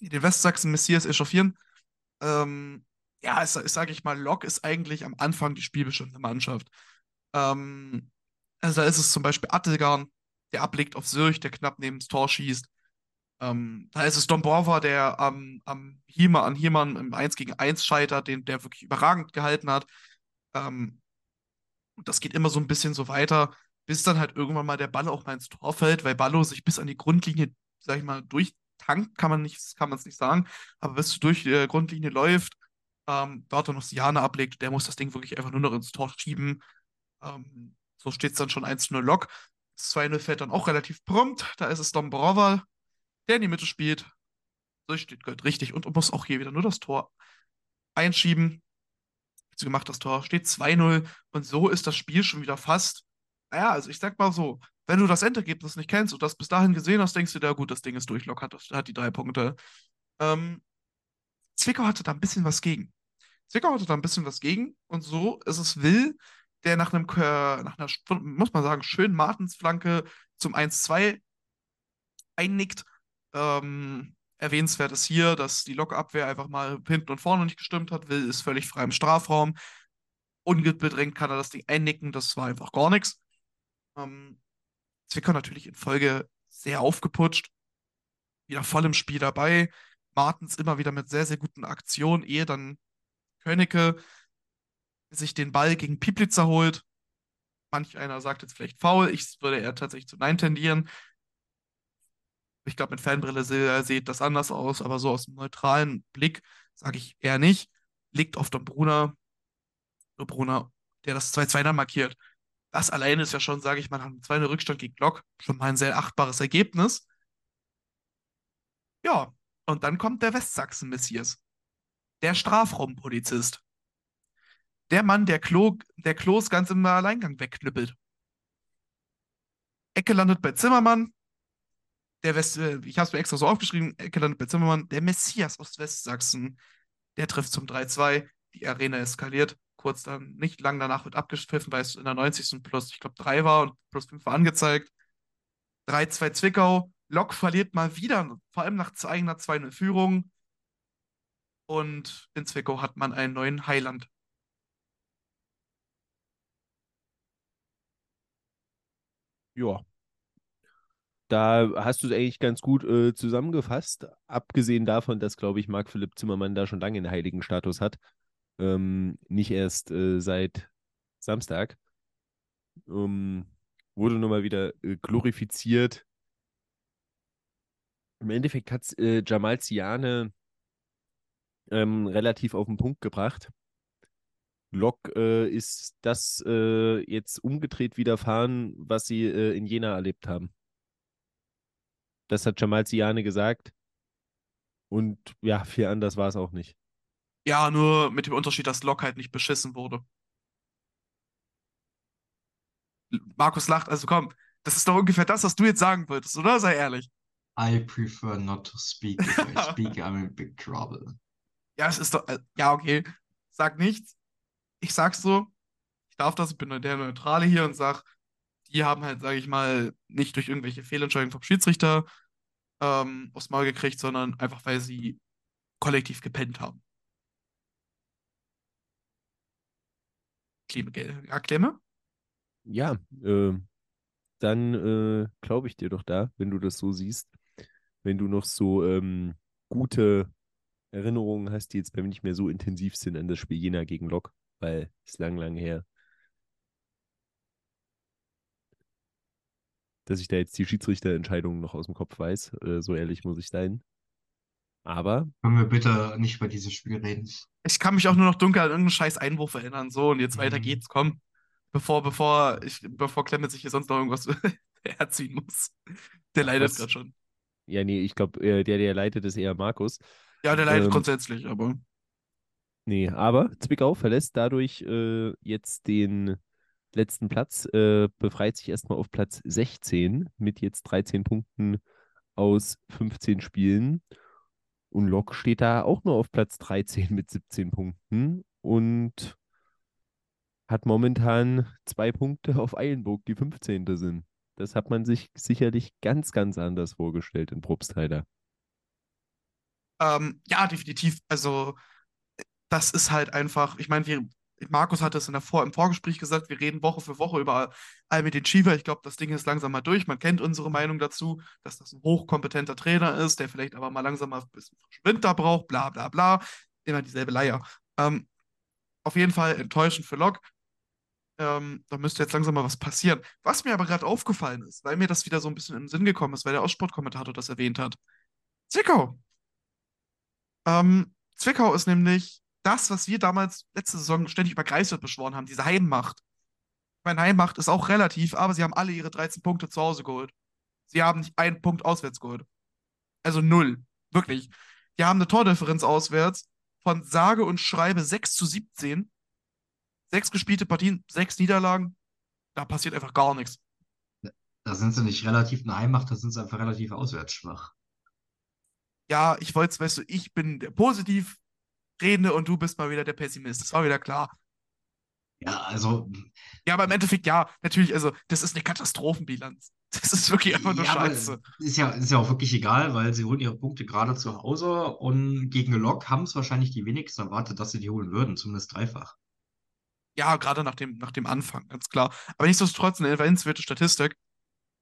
den Westsachsen Messias echauffieren. Ähm, ja, ich, sage ich mal, Lok ist eigentlich am Anfang die spielbestimmte Mannschaft. Ähm, also da ist es zum Beispiel Attelgarn, der ablegt auf Sürch, der knapp neben das Tor schießt. Ähm, da ist es Dombrova, der am, am Hiemer, an Hiemann im 1 gegen 1 scheitert, den der wirklich überragend gehalten hat. Ähm, und das geht immer so ein bisschen so weiter bis dann halt irgendwann mal der Ball auch mal ins Tor fällt, weil Ballo sich bis an die Grundlinie, sag ich mal, durchtankt, kann man nicht, kann man es nicht sagen, aber bis du durch die Grundlinie läuft, ähm, dort noch Siane ablegt, der muss das Ding wirklich einfach nur noch ins Tor schieben. Ähm, so steht es dann schon 1-0 Lock. Das 2-0 fällt dann auch relativ prompt. Da ist es Dombrova, der in die Mitte spielt. So steht Gold richtig und muss auch hier wieder nur das Tor einschieben. Gemacht das Tor, steht 2-0 und so ist das Spiel schon wieder fast naja, also ich sag mal so, wenn du das Endergebnis nicht kennst und das bis dahin gesehen hast, denkst du dir, gut, das Ding ist durch, Lok hat, hat die drei Punkte. Ähm, Zwickau hatte da ein bisschen was gegen. Zwickau hatte da ein bisschen was gegen und so ist es Will, der nach einem, nach einer, muss man sagen, schönen Martensflanke zum 1-2 einnickt. Ähm, erwähnenswert ist hier, dass die Lokabwehr einfach mal hinten und vorne nicht gestimmt hat. Will ist völlig frei im Strafraum. Unbedrängt kann er das Ding einnicken, das war einfach gar nichts. Ähm, Zwickau natürlich in Folge sehr aufgeputscht, wieder voll im Spiel dabei. Martens immer wieder mit sehr, sehr guten Aktionen, ehe dann Königke sich den Ball gegen Piplitzer holt. Manch einer sagt jetzt vielleicht faul, ich würde eher tatsächlich zu Nein tendieren. Ich glaube, mit Fanbrille sieht das anders aus, aber so aus dem neutralen Blick sage ich eher nicht. Liegt auf Dombruna. Dombruna, der das 2-2 dann markiert. Das alleine ist ja schon, sage ich mal, nach einem 2 Rückstand gegen Glock schon mal ein sehr achtbares Ergebnis. Ja, und dann kommt der Westsachsen-Messias. Der Strafraumpolizist. Der Mann, der, Klo, der Klos ganz im Alleingang wegknüppelt. Ecke landet bei Zimmermann. Der West, äh, ich habe es mir extra so aufgeschrieben, Ecke landet bei Zimmermann. Der Messias aus Westsachsen. Der trifft zum 3-2. Die Arena eskaliert kurz dann, nicht lang danach wird abgepfiffen, weil es in der 90. plus, ich glaube, 3 war und plus 5 war angezeigt. 3-2 Zwickau. Lok verliert mal wieder, vor allem nach eigener 2-0 Führung. Und in Zwickau hat man einen neuen Heiland. Ja. Da hast du es eigentlich ganz gut äh, zusammengefasst, abgesehen davon, dass, glaube ich, Marc Philipp Zimmermann da schon lange einen heiligen Status hat. Ähm, nicht erst äh, seit Samstag. ähm, wurde nochmal wieder äh, glorifiziert. Im Endeffekt hat es äh, Jamal Ziane ähm, relativ auf den Punkt gebracht. Lok äh, ist das äh, jetzt umgedreht widerfahren, was sie äh, in Jena erlebt haben. Das hat Jamal Ziane gesagt. Und ja, viel anders war es auch nicht. Ja, nur mit dem Unterschied, dass Lok halt nicht beschissen wurde. Markus lacht, also komm, das ist doch ungefähr das, was du jetzt sagen wolltest, oder? Sei ehrlich. I prefer not to speak. If I speak, I'm in big trouble. Ja, es ist doch, äh, ja, okay. Sag nichts. Ich sag's so. Ich darf das, ich bin der Neutrale hier und sag, die haben halt, sage ich mal, nicht durch irgendwelche Fehlentscheidungen vom Schiedsrichter ähm, aufs Maul gekriegt, sondern einfach, weil sie kollektiv gepennt haben. Klemme? Ja, äh, dann äh, glaube ich dir doch da, wenn du das so siehst. Wenn du noch so ähm, gute Erinnerungen hast, die jetzt bei mir nicht mehr so intensiv sind an das Spiel Jena gegen Lok, weil es lang, lang her. Dass ich da jetzt die Schiedsrichterentscheidungen noch aus dem Kopf weiß, äh, so ehrlich muss ich sein. Aber. Können wir bitte nicht über dieses Spiel reden? Ich kann mich auch nur noch dunkel an irgendeinen scheiß Einwurf erinnern. So, und jetzt weiter Mhm. geht's, komm. Bevor, bevor, ich, bevor Clemens sich hier sonst noch irgendwas herziehen muss. Der leidet gerade schon. Ja, nee, ich glaube, äh, der, der leitet, ist eher Markus. Ja, der leidet Ähm, grundsätzlich, aber. Nee, aber Zwickau verlässt dadurch äh, jetzt den letzten Platz, äh, befreit sich erstmal auf Platz 16 mit jetzt 13 Punkten aus 15 Spielen. Und Lok steht da auch nur auf Platz 13 mit 17 Punkten und hat momentan zwei Punkte auf Eilenburg, die 15. sind. Das hat man sich sicherlich ganz, ganz anders vorgestellt in Probstheider. Ähm, ja, definitiv. Also, das ist halt einfach, ich meine, wir, Markus hat es in der Vor im Vorgespräch gesagt, wir reden Woche für Woche über Almedin Chiva. Ich glaube, das Ding ist langsam mal durch. Man kennt unsere Meinung dazu, dass das ein hochkompetenter Trainer ist, der vielleicht aber mal langsam mal ein bisschen Wind braucht, bla bla bla. Immer dieselbe Leier. Ähm, auf jeden Fall enttäuschend für Lok. Ähm, da müsste jetzt langsam mal was passieren. Was mir aber gerade aufgefallen ist, weil mir das wieder so ein bisschen den Sinn gekommen ist, weil der Aussportkommentator das erwähnt hat. Zwickau. Ähm, Zwickau ist nämlich das, was wir damals letzte Saison ständig über Greifswald beschworen haben, diese Heimmacht. Ich meine, Heimmacht ist auch relativ, aber sie haben alle ihre 13 Punkte zu Hause geholt. Sie haben nicht einen Punkt auswärts geholt. Also null. Wirklich. Die haben eine Tordifferenz auswärts von sage und schreibe 6 zu 17. Sechs gespielte Partien, sechs Niederlagen. Da passiert einfach gar nichts. Da sind sie nicht relativ eine Heimmacht, da sind sie einfach relativ auswärts schwach. Ja, ich wollte es, weißt du, ich bin der positiv Redende und du bist mal wieder der Pessimist. Das war wieder klar. Ja, also, Ja, aber im Endeffekt, ja, natürlich, also, das ist eine Katastrophenbilanz. Das ist wirklich einfach nur ja, Scheiße. ist ja, ist ja auch wirklich egal, weil sie holen ihre Punkte gerade zu Hause und gegen Lok haben es wahrscheinlich die wenigsten erwartet, dass sie die holen würden, zumindest dreifach. Ja, gerade nach dem, nach dem Anfang, ganz klar. Aber nichtsdestotrotz eine erwähnenswerte Statistik,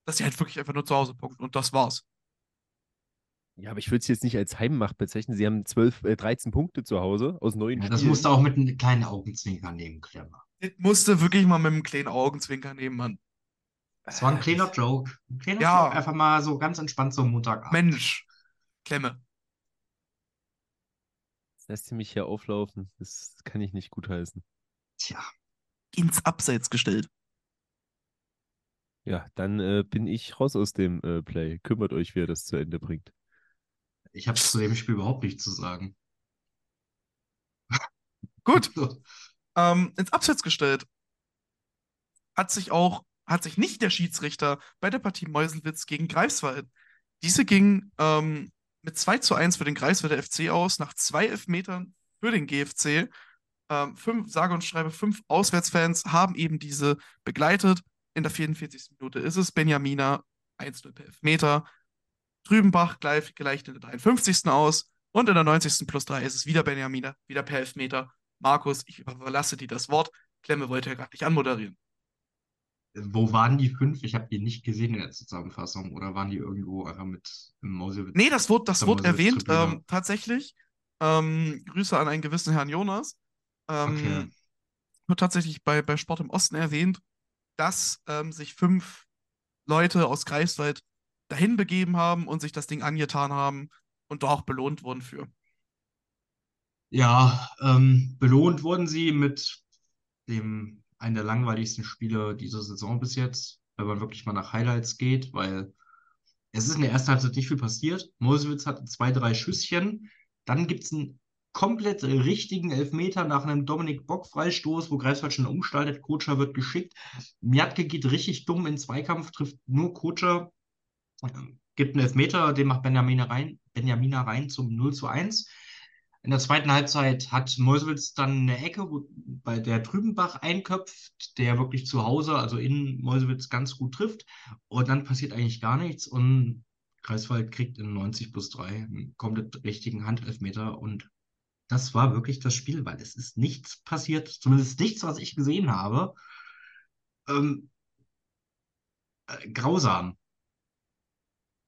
dass sie halt wirklich einfach nur zu Hause punkten und das war's. Ja, aber ich würde es jetzt nicht als Heimmacht bezeichnen. Sie haben 12, äh, 13 Punkte zu Hause aus neun Ja, das Spielen. musst du auch mit einem kleinen Augenzwinkern nehmen, Klemmer. Das musste wirklich mal mit einem kleinen Augenzwinkern nehmen, Mann. Das war ein kleiner Joke. Ein kleiner Ja. Joke, einfach mal so ganz entspannt so am Montagabend. Mensch, Klemme. Das lässt sie mich hier auflaufen. Das kann ich nicht gutheißen. Tja, Ins Abseits gestellt. Ja, dann äh, bin ich raus aus dem äh, Play. Kümmert euch, wer das zu Ende bringt. Ich habe zu dem Spiel überhaupt nichts zu sagen. Gut, So. ähm, ins Abseits gestellt. Hat sich auch, hat sich nicht der Schiedsrichter bei der Partie Meuselwitz gegen Greifswald. Diese ging ähm, mit 2 zu 1 für den Greifswalder FC aus, nach zwei Elfmetern für den GFC. Ähm, fünf, sage und schreibe, fünf Auswärtsfans haben eben diese begleitet. In der 44. Minute ist es Benjamina 1-0 per Elfmeter. Trübenbach gleich, gleicht in der 53. aus. Und in der 90. plus 3 ist es wieder Benjamina, wieder per Elfmeter. Markus, ich überlasse dir das Wort. Klemme wollte ja gerade nicht anmoderieren. Wo waren die fünf? Ich habe die nicht gesehen in der Zusammenfassung. Oder waren die irgendwo einfach mit im Mausewitz? Nee, das wurde, das wurde erwähnt, ähm, tatsächlich. Ähm, Grüße an einen gewissen Herrn Jonas. Ähm, Okay. Wird tatsächlich bei, bei Sport im Osten erwähnt. dass ähm, sich fünf Leute aus Greifswald dahin begeben haben und sich das Ding angetan haben und da auch belohnt wurden für. Ja, ähm, belohnt wurden sie mit dem einen der langweiligsten Spiele dieser Saison bis jetzt, wenn man wirklich mal nach Highlights geht, weil es ist in der ersten Halbzeit nicht viel passiert. Mosewitz hatte zwei, drei Schüsschen. Dann gibt es einen komplett richtigen Elfmeter nach einem Dominik Bock-Freistoß, wo Greifswald schon umstaltet. Kotscher wird geschickt. Miatke geht richtig dumm in Zweikampf, trifft nur Kotscher, gibt einen Elfmeter, den macht Benjamina rein, Benjamina rein zum 0 zu 1. In der zweiten Halbzeit hat Meuselwitz dann eine Ecke, wo, bei der Trübenbach einköpft, der wirklich zu Hause, also in Meuselwitz, ganz gut trifft. Und dann passiert eigentlich gar nichts und Kreiswald kriegt in 90 plus 3 einen komplett richtigen Handelfmeter. Und das war wirklich das Spiel, weil es ist nichts passiert, zumindest nichts, was ich gesehen habe. Ähm, äh, grausam.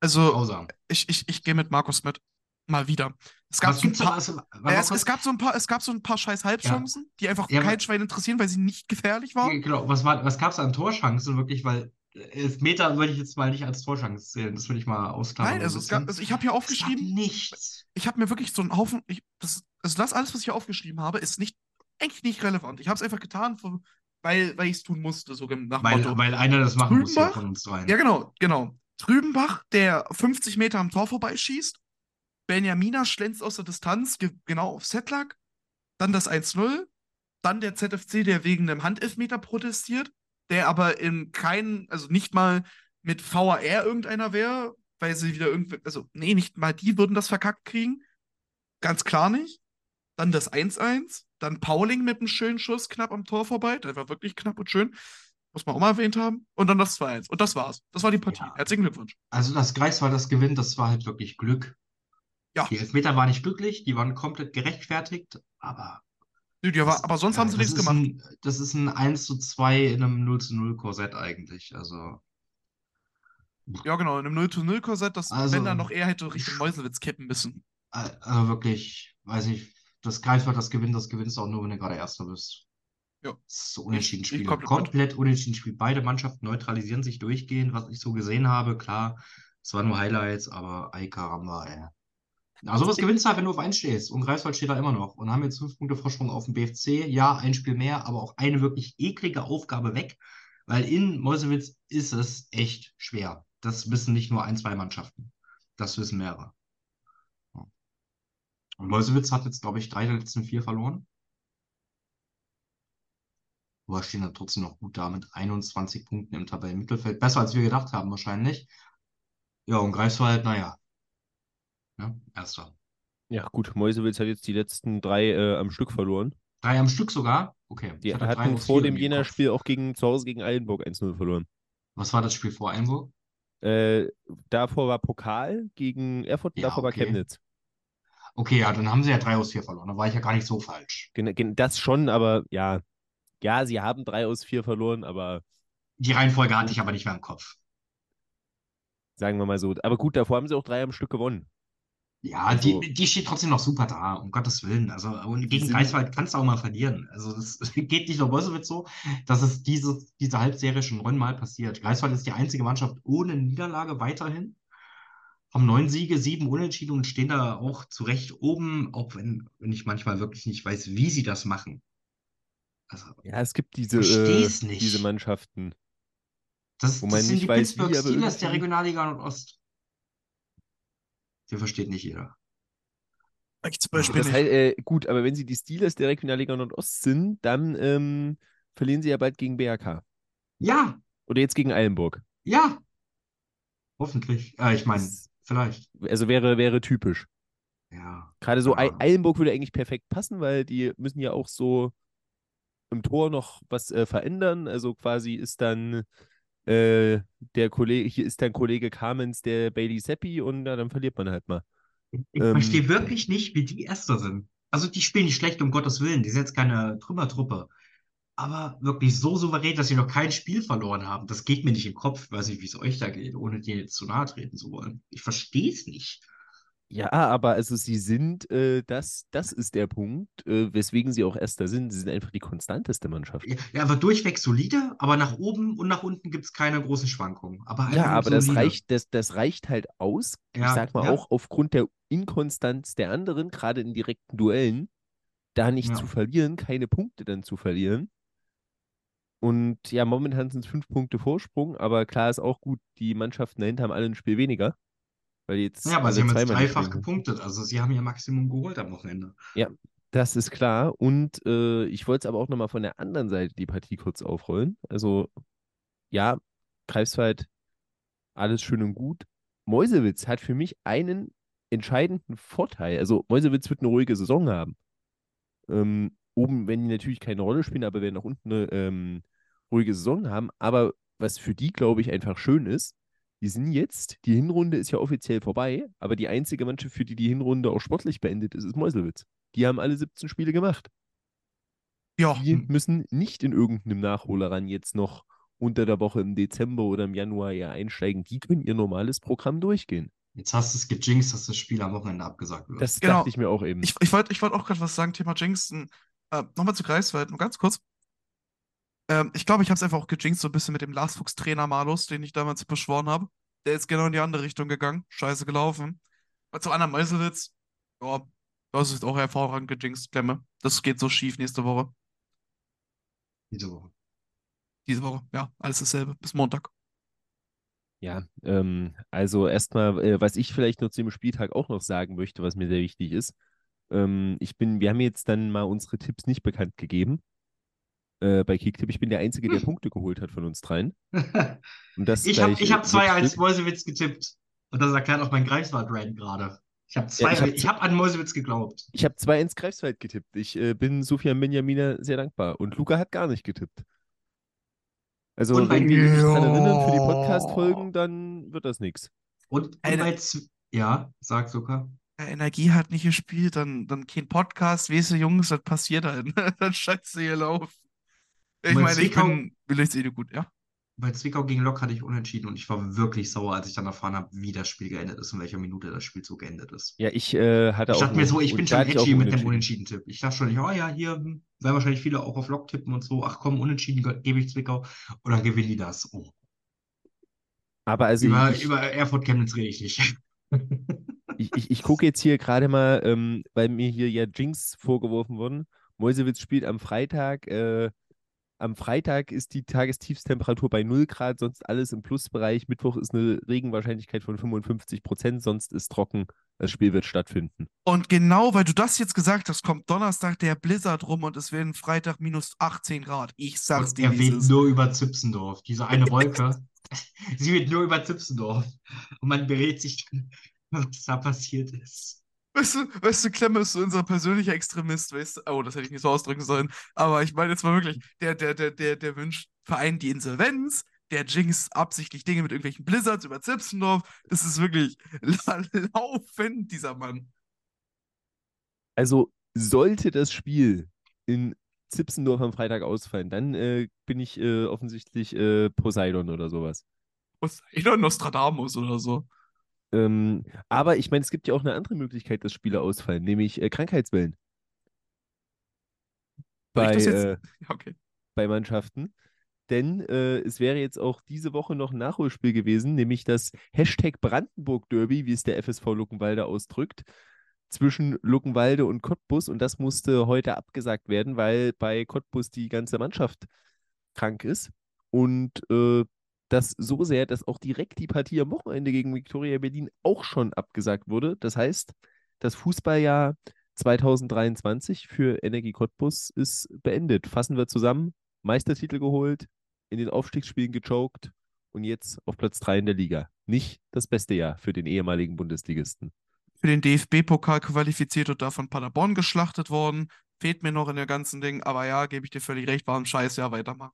Also, Grausam. ich, ich, ich gehe mit Markus mit. Mal wieder. Es gab, so ein paar, Also, äh, es, es gab so ein paar, es gab so ein paar scheiß Halbchancen, die einfach Ja, kein Schwein interessieren, weil sie nicht gefährlich waren. Genau, was, war, was gab es an Torchancen wirklich? Weil Elfmeter würde ich jetzt mal nicht als Torchance zählen. Das würde ich mal ausklammern. Nein, also, es gab, also ich habe hier aufgeschrieben, nichts. ich habe mir wirklich so einen Haufen, ich, das, also das alles, was ich hier aufgeschrieben habe, ist nicht, eigentlich nicht relevant. Ich habe es einfach getan, weil, weil ich es tun musste, so nach Weil, Motto. weil einer das machen muss hier Trübenbach? von uns dreien. Ja, genau, genau. Trübenbach, der 50 Meter am Tor vorbeischießt. Benjamina schlänzt aus der Distanz ge genau auf Setlack. Dann das 1-0. Dann der ZFC, der wegen einem Handelfmeter protestiert, der aber in keinen, also nicht mal mit VAR irgendeiner wäre, weil sie wieder irgendwie, also nee, nicht mal die würden das verkackt kriegen. Ganz klar nicht. Dann das 1-1. Dann Pauling mit einem schönen Schuss knapp am Tor vorbei. Der war wirklich knapp und schön. Muss man auch mal erwähnt haben. Und dann das 2-1. Und das war's. Das war die Partie. Ja. Herzlichen Glückwunsch. Also das Greifswald das gewinnt, das war halt wirklich Glück. Ja. Die Elfmeter waren nicht glücklich, die waren komplett gerechtfertigt, aber, Nö, die aber, aber sonst ja, haben sie das nichts ist gemacht. Ein, das ist ein 1 zu 2 in einem 0 zu 0 Korsett eigentlich. Also Ja, genau. In einem 0 zu 0 Korsett, das, Also- wenn dann noch eher hätte Richtung Meuselwitz kippen müssen. Also wirklich, weiß ich, das Greifswald das gewinnt, das gewinnst auch nur, wenn du gerade Erster bist. Ja. Das ist so unentschieden Ich- ich Spiel. komplett Komplett, unentschieden Spiel. Beide Mannschaften neutralisieren sich durchgehend, was ich so gesehen habe. Klar, es waren nur Highlights, aber caramba, ey. Also was gewinnst du halt, wenn du auf 1 stehst. Und Greifswald steht da immer noch und haben jetzt fünf Punkte Vorsprung auf dem BFC. Ja, ein Spiel mehr, aber auch eine wirklich eklige Aufgabe weg, weil in Meuselwitz ist es echt schwer. Das wissen nicht nur ein, zwei Mannschaften. Das wissen mehrere. Und Meuselwitz hat jetzt, glaube ich, drei der letzten vier verloren. Aber stehen dann trotzdem noch gut da mit 21 Punkten im Tabellenmittelfeld. Besser als wir gedacht haben, wahrscheinlich. Ja, und Greifswald, naja. Ja, erster. Ja, gut, Meuselwitz hat jetzt die letzten drei äh, am Stück verloren. Drei am Stück sogar? Okay. Die hatte hatten vor dem. Jena-Spiel auch gegen, zu Hause gegen Eilenburg 1-0 verloren. Was war das Spiel vor Einburg? Äh, davor war Pokal gegen Erfurt und Ja, davor war okay. Chemnitz. Okay, ja, dann haben sie ja drei aus vier verloren. Da war ich ja gar nicht so falsch. Das schon, aber ja. Ja, sie haben drei aus vier verloren, aber Die Reihenfolge hatte ich aber nicht mehr im Kopf. sagen wir mal so. Aber gut, davor haben sie auch drei am Stück gewonnen. Ja, Also- die, die steht trotzdem noch super da, um Gottes Willen. Also, und gegen Greifswald kannst du auch mal verlieren. Also, das geht nicht nur Meuselwitz so, dass es diese, diese Halbserie schon neunmal passiert. Greifswald ist die einzige Mannschaft ohne Niederlage weiterhin. Haben neun Siege, sieben Unentschieden und stehen da auch zu Recht oben, auch wenn, wenn ich manchmal wirklich nicht weiß, wie sie das machen. Also, Ja, es gibt diese, äh, diese Mannschaften. das, Wo das man sind nicht die weiß, wie, Pittsburgh aber Steelers der irgendwie- Regionalliga Nordost. Den versteht nicht jeder. Ich zum Das Beispiel nicht. heißt, äh, gut, aber wenn sie die Steelers der Regionalliga Nordost sind, dann ähm, verlieren sie ja bald gegen BRK. Ja, Oder jetzt gegen Eilenburg. ja. Hoffentlich. Äh, ich meine, Das- vielleicht. Also wäre, wäre typisch. Ja. Gerade so Ja. Ei- Eilenburg würde eigentlich perfekt passen, weil die müssen ja auch so im Tor noch was äh, verändern. Also quasi ist dann äh, der Kollege, hier ist dann Kollege Kamens der Bailey Seppi und ja, dann verliert man halt mal. Ich Ähm, verstehe wirklich nicht, wie die Erster sind. Also die spielen nicht schlecht, um Gottes Willen. Die sind jetzt keine Trümmertruppe. Aber wirklich so souverän, dass sie noch kein Spiel verloren haben. Das geht mir nicht im Kopf. Ich weiß nicht, wie es euch da geht, ohne denen jetzt zu nahe treten zu wollen. Ich verstehe es nicht. Ja, aber also sie sind, äh, das, das ist der Punkt, äh, weswegen sie auch Erster sind. Sie sind einfach die konstanteste Mannschaft. Ja, ja, aber durchweg solide, aber nach oben und nach unten gibt es keine großen Schwankungen. Aber Ja, einfach nur aber das reicht, das, das reicht halt aus. Ich Ja, sag mal ja. auch aufgrund der Inkonstanz der anderen, gerade in direkten Duellen, da nicht Ja. zu verlieren, keine Punkte dann zu verlieren. Und ja, momentan sind es fünf Punkte Vorsprung, aber klar ist auch gut, die Mannschaften dahinter haben alle ein Spiel weniger. Weil jetzt Ja, aber sie haben jetzt dreifach gepunktet. Also sie haben ihr Maximum geholt am Wochenende. Das ist klar. Und äh, ich wollte es aber auch nochmal von der anderen Seite die Partie kurz aufrollen. Also, ja, Greifswald, alles schön und gut. Meuselwitz hat für mich einen entscheidenden Vorteil. Also, Meuselwitz wird eine ruhige Saison haben. Ähm, oben werden die natürlich keine Rolle spielen, aber werden auch unten eine ähm, ruhige Saison haben. Aber was für die, glaube ich, einfach schön ist, die sind jetzt, die Hinrunde ist ja offiziell vorbei, aber die einzige Mannschaft, für die die Hinrunde auch sportlich beendet ist, ist Meuselwitz. Die haben alle 17 Spiele gemacht. Ja, Die müssen nicht in irgendeinem Nachholer ran jetzt noch unter der Woche im Dezember oder im Januar ja einsteigen. Die können ihr normales Programm durchgehen. Jetzt hast du es gejinxt, dass das Spiel am Wochenende abgesagt wird. Das Genau. dachte ich mir auch eben. ich, ich wollte ich wollt auch gerade was sagen, Thema Jinxen. Äh, Nochmal zu Greifswald, nur ganz kurz. Ähm, ich glaube, ich habe es einfach auch gejinxt, so ein bisschen mit dem Lars Fuchs Trainer Malus, den ich damals beschworen habe. Der ist genau in die andere Richtung gegangen. Scheiße gelaufen. Und zum anderen Meuselwitz. Ja, das ist auch hervorragend gejinxt, Klemme. Das geht so schief nächste Woche. Diese Woche. Diese Woche. Ja, alles dasselbe. Bis Montag. Ja, ähm, also erstmal, äh, was ich vielleicht noch zu dem Spieltag auch noch sagen möchte, was mir sehr wichtig ist. Ähm, ich bin, wir haben jetzt dann mal unsere Tipps nicht bekannt gegeben. Äh, bei Kicktipp. Ich bin der Einzige, der Punkte geholt hat von uns dreien. Und das ich habe hab zwei als. Mäusewitz getippt. Und das erklärt auch mein Greifswald-Rand gerade. Ich habe zwei, ich hab ich z- habe an Mäusewitz geglaubt. Ich habe zwei ins Greifswald getippt. Ich äh, bin Sofian Benjamina sehr dankbar. Und Luca hat gar nicht getippt. Also, Und wenn wir nicht dran erinnern für die Ja. Podcast-Folgen, dann wird das nichts. Und, und ja, sag sogar. Ja, Energie hat nicht gespielt, dann, dann kein Podcast. Weißt du, Jungs, das passiert halt. dann scheiße hier laufen. Ich Bei meine, ich Zwickau- bin, will ich eh gut, ja? Bei Zwickau gegen Lok hatte ich unentschieden und ich war wirklich sauer, als ich dann erfahren habe, wie das Spiel geendet ist und welcher Minute das Spiel so geendet ist. Ja, ich äh, hatte Ich auch. dachte mir so, ich bin schon ich edgy mit dem Unentschieden. Unentschieden-Tipp. Ich dachte schon, ja, ja, hier hm, werden wahrscheinlich viele auch auf Lok tippen und so. Ach komm, Unentschieden ge- gebe ich Zwickau und dann gewinnen die das. Oh. Aber also Über, ich, über Erfurt Chemnitz rede ich nicht. ich, ich, ich gucke jetzt hier gerade mal, ähm, weil mir hier ja Jinx vorgeworfen wurden. Mäusewitz spielt am Freitag. Äh, am Freitag ist die Tagestiefstemperatur bei 0 Grad, sonst alles im Plusbereich. Mittwoch ist eine Regenwahrscheinlichkeit von 55 Prozent, sonst ist trocken. Das Spiel wird stattfinden. Und genau, weil du das jetzt gesagt hast, kommt Donnerstag der Blizzard rum und es werden Freitag minus 18 Grad. Ich sag's Und dir, er weht nur über Zipsendorf. Diese eine Wolke. Sie weht nur über Zipsendorf. Und man berät sich dann, was da passiert ist. Weißt du, weißt du, Klemme ist so unser persönlicher Extremist, weißt du? Oh, das hätte ich nicht so ausdrücken sollen. Aber ich meine jetzt mal wirklich, der, der, der, der, der wünscht Verein die Insolvenz, der jinx absichtlich Dinge mit irgendwelchen Blizzards über Zipsendorf. Das ist wirklich la- laufend, dieser Mann. Also sollte das Spiel in Zipsendorf am Freitag ausfallen, dann äh, bin ich äh, offensichtlich äh, Poseidon oder sowas. Poseidon Nostradamus oder so. Ähm, aber ich meine, es gibt ja auch eine andere Möglichkeit, dass Spiele ausfallen, nämlich äh, Krankheitswellen. Bei, äh, Ja, okay. bei Mannschaften. Denn äh, es wäre jetzt auch diese Woche noch ein Nachholspiel gewesen, nämlich das Hashtag Brandenburg Derby, wie es der FSV Luckenwalde ausdrückt, zwischen Luckenwalde und Cottbus. Und das musste heute abgesagt werden, weil bei Cottbus die ganze Mannschaft krank ist. Und äh, das so sehr, dass auch direkt die Partie am Wochenende gegen Viktoria Berlin auch schon abgesagt wurde. Das heißt, das Fußballjahr 2023 für Energie Cottbus ist beendet. Fassen wir zusammen. Meistertitel geholt, in den Aufstiegsspielen gechoked und jetzt auf Platz 3 in der Liga. Nicht das beste Jahr für den ehemaligen Bundesligisten. Für den DFB-Pokal qualifiziert und da von Paderborn geschlachtet worden. Fehlt mir noch in der ganzen Ding, aber ja, gebe ich dir völlig recht, war ein Scheißjahr, weitermachen.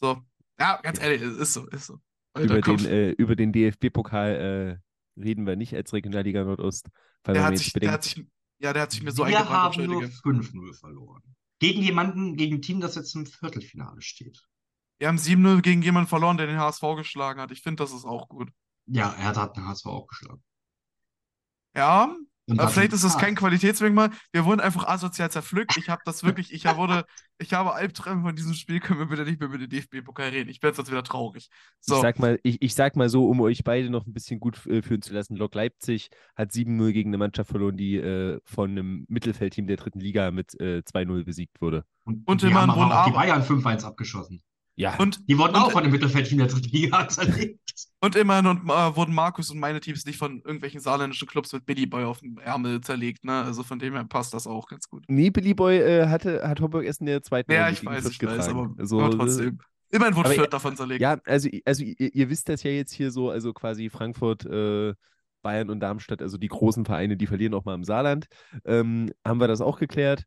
So. Ja, ganz ehrlich, es ist so, ist so. Alter, über, den, äh, über den DFB-Pokal äh, reden wir nicht als Regionalliga Nordost. Weil der hat sich, der hat sich, ja, der hat sich mir so Wir haben nur entschuldige. 5-0 verloren. Gegen jemanden, gegen ein Team, das jetzt im Viertelfinale steht. Wir haben 7-0 gegen jemanden verloren, der den HSV geschlagen hat. Ich finde, das ist auch gut. Ja, Hertha hat den HSV auch geschlagen. Ja, aber das vielleicht ist das kein Qualitätsmerkmal. Wir wurden einfach asozial zerpflückt. Ich habe das wirklich, ich wurde, ich habe Albträume von diesem Spiel. Können wir bitte nicht mehr über den DFB-Pokal reden? Ich werde jetzt wieder traurig. Ich So, sag mal, ich, ich sag mal so, um euch beide noch ein bisschen gut äh, führen zu lassen. Lok Leipzig hat 7-0 gegen eine Mannschaft verloren, die äh, von einem Mittelfeldteam der dritten Liga mit äh, 2-0 besiegt wurde. Und, Und die haben aber auch die Bayern 5-1 abgeschossen. Ja, und, Die wurden Und- auch von dem Mittelfeldteam der dritten Liga zerlegt. und immerhin und, äh, wurden Markus und meine Teams nicht von irgendwelchen saarländischen Clubs mit Billy Boy auf dem Ärmel zerlegt. Ne? Also von dem her passt das auch ganz gut. nee, Billy Boy äh, hatte, hat Homburg erst in der zweiten Ja, Runde ich weiß, ich weiß, aber, Also, aber äh, trotzdem. Immerhin wurde Fürth davon zerlegt. Ja, also, also ihr, ihr wisst das ja jetzt hier so, also quasi Frankfurt, äh, Bayern und Darmstadt, also die großen Vereine, die verlieren auch mal im Saarland. Ähm, haben wir das auch geklärt?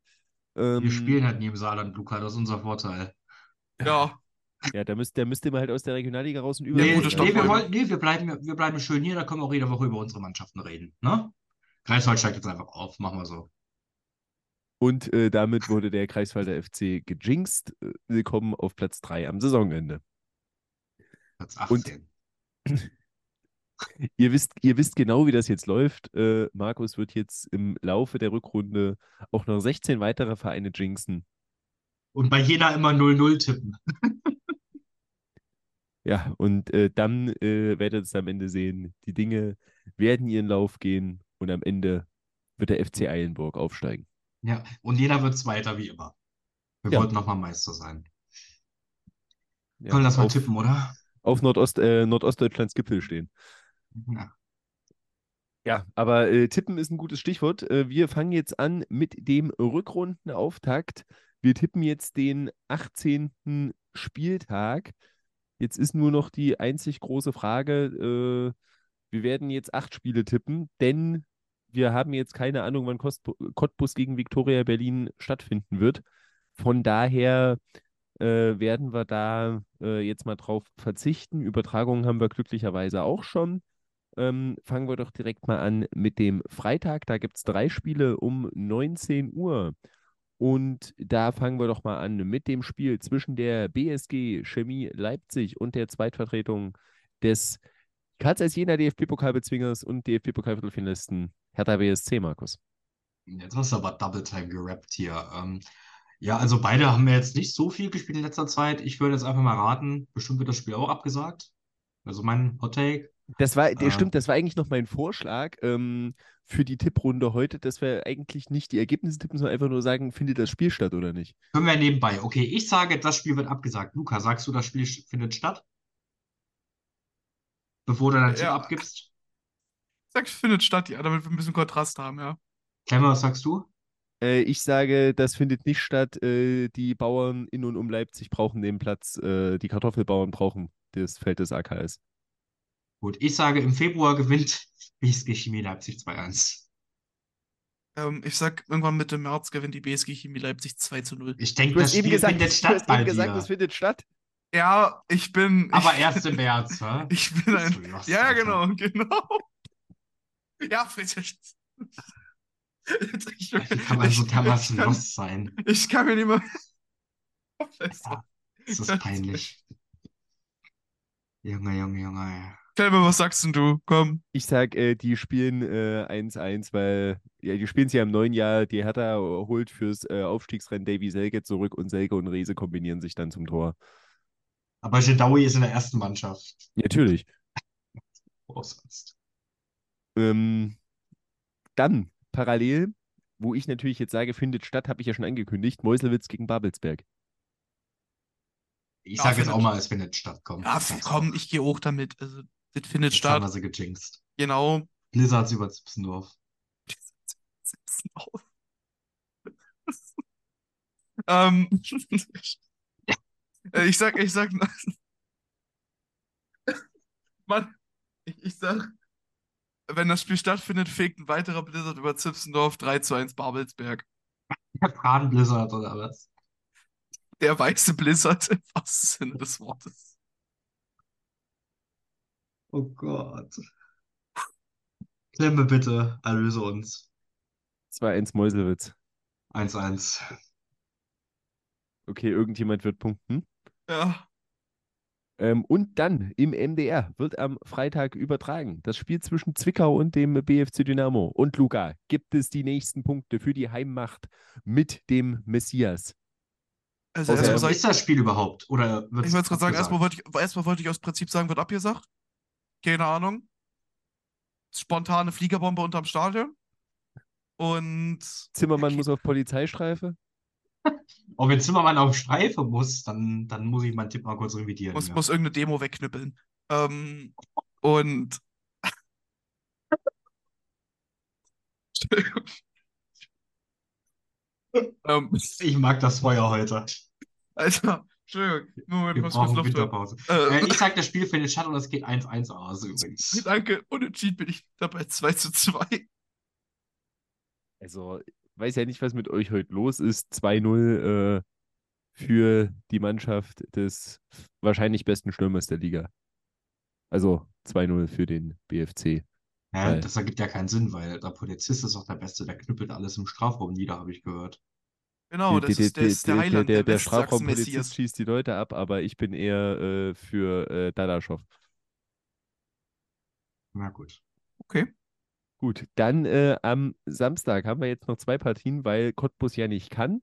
Ähm, Wir spielen halt nie im Saarland, Luca, das ist unser Vorteil. Ja, Ja, da müsst, da müsst ihr mal halt aus der Regionalliga raus und über. Nee, nee, wir, wollen, nee wir, bleiben, wir bleiben schön hier, da können wir auch jede Woche über unsere Mannschaften reden. Ne? Greifswald steigt jetzt einfach auf, machen wir so. Und äh, damit wurde der Kreiswalder FC gejinxt. Äh, Willkommen auf Platz 3 am Saisonende. Platz Und- 18. Ihr wisst, ihr wisst genau, wie das jetzt läuft. Äh, Markus wird jetzt im Laufe der Rückrunde auch noch 16 weitere Vereine jinxen. Und bei jeder immer 0-0 tippen. Ja, und äh, dann äh, werdet ihr es am Ende sehen. Die Dinge werden ihren Lauf gehen und am Ende wird der FC Eilenburg aufsteigen. Ja, und jeder wird Zweiter wie immer. Wir Ja. wollten nochmal Meister sein. Ja, Können das mal auf, tippen, oder? auf Nordost, äh, Nordostdeutschlands Gipfel stehen. Ja. Ja, aber äh, tippen ist ein gutes Stichwort. Äh, wir fangen jetzt an mit dem Rückrundenauftakt. Wir tippen jetzt den 18. Spieltag. Jetzt ist nur noch die einzig große Frage. Äh, wir werden jetzt acht Spiele tippen, denn wir haben jetzt keine Ahnung, wann Kostbu- Cottbus gegen Viktoria Berlin stattfinden wird. Von daher äh, werden wir da äh, jetzt mal drauf verzichten. Übertragungen haben wir glücklicherweise auch schon. Ähm, fangen wir doch direkt mal an mit dem Freitag. Da gibt es drei Spiele um 19 Uhr. Und da fangen wir doch mal an mit dem Spiel zwischen der BSG Chemie Leipzig und der Zweitvertretung des KZ Jena DFB-Pokalbezwingers und DFB-Pokalviertelfinalisten Hertha BSC, Markus. Jetzt hast du aber Double Time gerappt hier. Ähm, ja, also beide haben ja jetzt nicht so viel gespielt in letzter Zeit. Ich würde jetzt einfach mal raten, bestimmt wird das Spiel auch abgesagt. Also mein Hot Take. Das war, der Ah. stimmt, das war eigentlich noch mein Vorschlag ähm, für die Tipprunde heute, dass wir eigentlich nicht die Ergebnisse tippen, sondern einfach nur sagen, findet das Spiel statt oder nicht. Können wir nebenbei. Okay, ich sage, das Spiel wird abgesagt. Luca, sagst du, das Spiel findet statt? Bevor du Tipp Ja. abgibst? sag, findet statt, ja, damit wir ein bisschen Kontrast haben, ja. Klemmer, was sagst du? Äh, ich sage, das findet nicht statt. Äh, die Bauern in und um Leipzig brauchen den Platz. Äh, die Kartoffelbauern brauchen das Feld des AKS. Gut, ich sage, im Februar gewinnt BSG Chemie Leipzig 2-1. Ähm, ich sag, irgendwann Mitte März gewinnt die BSG Chemie Leipzig 2 zu 0. Ich denke, Du das hast eben Spiel gesagt, findet du statt hast bei eben gesagt, dir. es findet statt. Ja, ich bin. Aber ich, erst im März, hä? Ich bin ein. Lost, Ja, ja, Alter. genau, genau. Ja, bitte. Ich, Wie kann man so ich- dermaßen lost sein? Ich kann mir nicht mehr. Ja. Das ist peinlich. Junge, Junge, Junge. Kelme, was sagst denn du? Komm. Ich sag, äh, die spielen äh, 1-1, weil ja, die spielen es ja im neuen Jahr. Die Hertha holt fürs äh, Aufstiegsrennen Davy Selke zurück und Selke und Rese kombinieren sich dann zum Tor. Aber Jedawi ist in der ersten Mannschaft. Natürlich. Wo sonst? Ähm, dann parallel, wo ich natürlich jetzt sage, findet statt, habe ich ja schon angekündigt, Meuselwitz gegen Babelsberg. Ich Ja, sage jetzt findet- auch mal, es findet statt. Komm, Ja, komm, ich gehe auch damit. Also, das findet Jetzt haben wir statt. sie gejinxt. Genau. Blizzards über Zipsendorf. Auf. ähm, äh, ich sag, ich sag, Mann, ich, ich sag, wenn das Spiel stattfindet, fegt ein weiterer Blizzard über Zipsendorf 3 zu 1 Babelsberg. Der Praden Blizzard oder was? Der weiße Blizzard im wahrsten Sinne des Wortes. Oh Gott. Klemme bitte, erlöse uns. 2-1 Meuselwitz. 1-1. Okay, irgendjemand wird punkten. Ja. Ähm, und dann im MDR wird am Freitag übertragen das Spiel zwischen Zwickau und dem BFC Dynamo. Und Luca, gibt es die nächsten Punkte für die Heimmacht mit dem Messias? Also erstmal Also, sag, ist das Spiel überhaupt? Oder ich wollte gerade sagen, erstmal wollte ich, erstmal wollte ich aus Prinzip sagen, wird abgesagt. Keine Ahnung. Spontane Fliegerbombe unterm Stadion. Und Zimmermann Okay. muss auf Polizeistreife. Auch wenn Zimmermann auf Streife muss, dann, dann muss ich meinen Tipp mal kurz revidieren. muss, ja. muss irgendeine Demo wegknüppeln. Ähm, und ähm, Ich mag das Feuer heute. Alter, Entschuldigung, Moment, Wir brauchen Luft. Winterpause. Äh, Äh, ich sag, das Spiel findet statt und es geht 1-1 aus übrigens. Danke, unentschieden bin ich dabei 2 zu 2. Also, ich weiß ja nicht, was mit euch heute los ist. 2-0 äh, für die Mannschaft des wahrscheinlich besten Stürmers der Liga. Also 2-0 für den BFC. Ja, Weil- das ergibt ja keinen Sinn, weil der Polizist ist auch der Beste, der knüppelt alles im Strafraum nieder, habe ich gehört. Genau, Die- das die- ist, der, die- ist der Heiland, der, der, der Strafraumpolizist schießt die Leute ab, aber ich bin eher äh, für äh, Dadaschow. Na gut. Okay. Gut, dann äh, am Samstag haben wir jetzt noch zwei Partien, weil Cottbus ja nicht kann.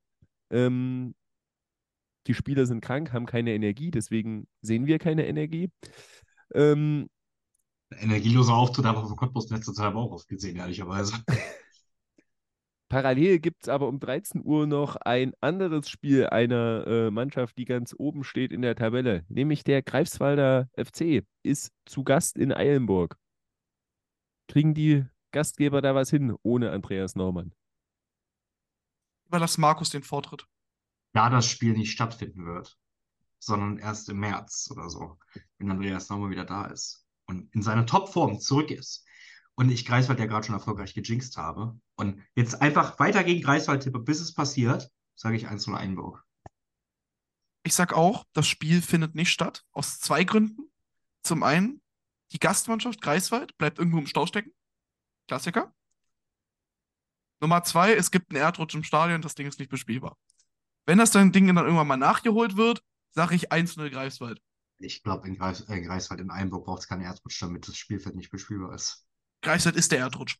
Ähm, die Spieler sind krank, haben keine Energie, deswegen sehen wir keine Energie. Ähm, energieloser Auftritt habe ich von Cottbus letzte Zeit auch oft gesehen, ehrlicherweise. Parallel gibt es aber um 13 Uhr noch ein anderes Spiel einer äh, Mannschaft, die ganz oben steht in der Tabelle, nämlich der Greifswalder FC ist zu Gast in Eilenburg. Kriegen die Gastgeber da was hin ohne Andreas Naumann? Überlass Markus den Vortritt. Da das Spiel nicht stattfinden wird, sondern erst im März oder so, wenn Andreas Naumann wieder da ist und in seiner Topform zurück ist. Und ich Greifswald ja gerade schon erfolgreich gejinxt habe und jetzt einfach weiter gegen Greifswald tippe, bis es passiert, sage ich 1-0 Einburg. Ich sag auch, das Spiel findet nicht statt. Aus zwei Gründen. Zum einen, die Gastmannschaft Greifswald bleibt irgendwo im Stau stecken. Klassiker. Nummer zwei, es gibt einen Erdrutsch im Stadion, das Ding ist nicht bespielbar. Wenn das dann Ding dann irgendwann mal nachgeholt wird, sage ich 1-0 Greifswald. Ich glaube, in Greifs äh, Greifswald in Einburg braucht es keinen Erdrutsch, damit das Spielfeld nicht bespielbar ist. Greifswald ist der Erdrutsch.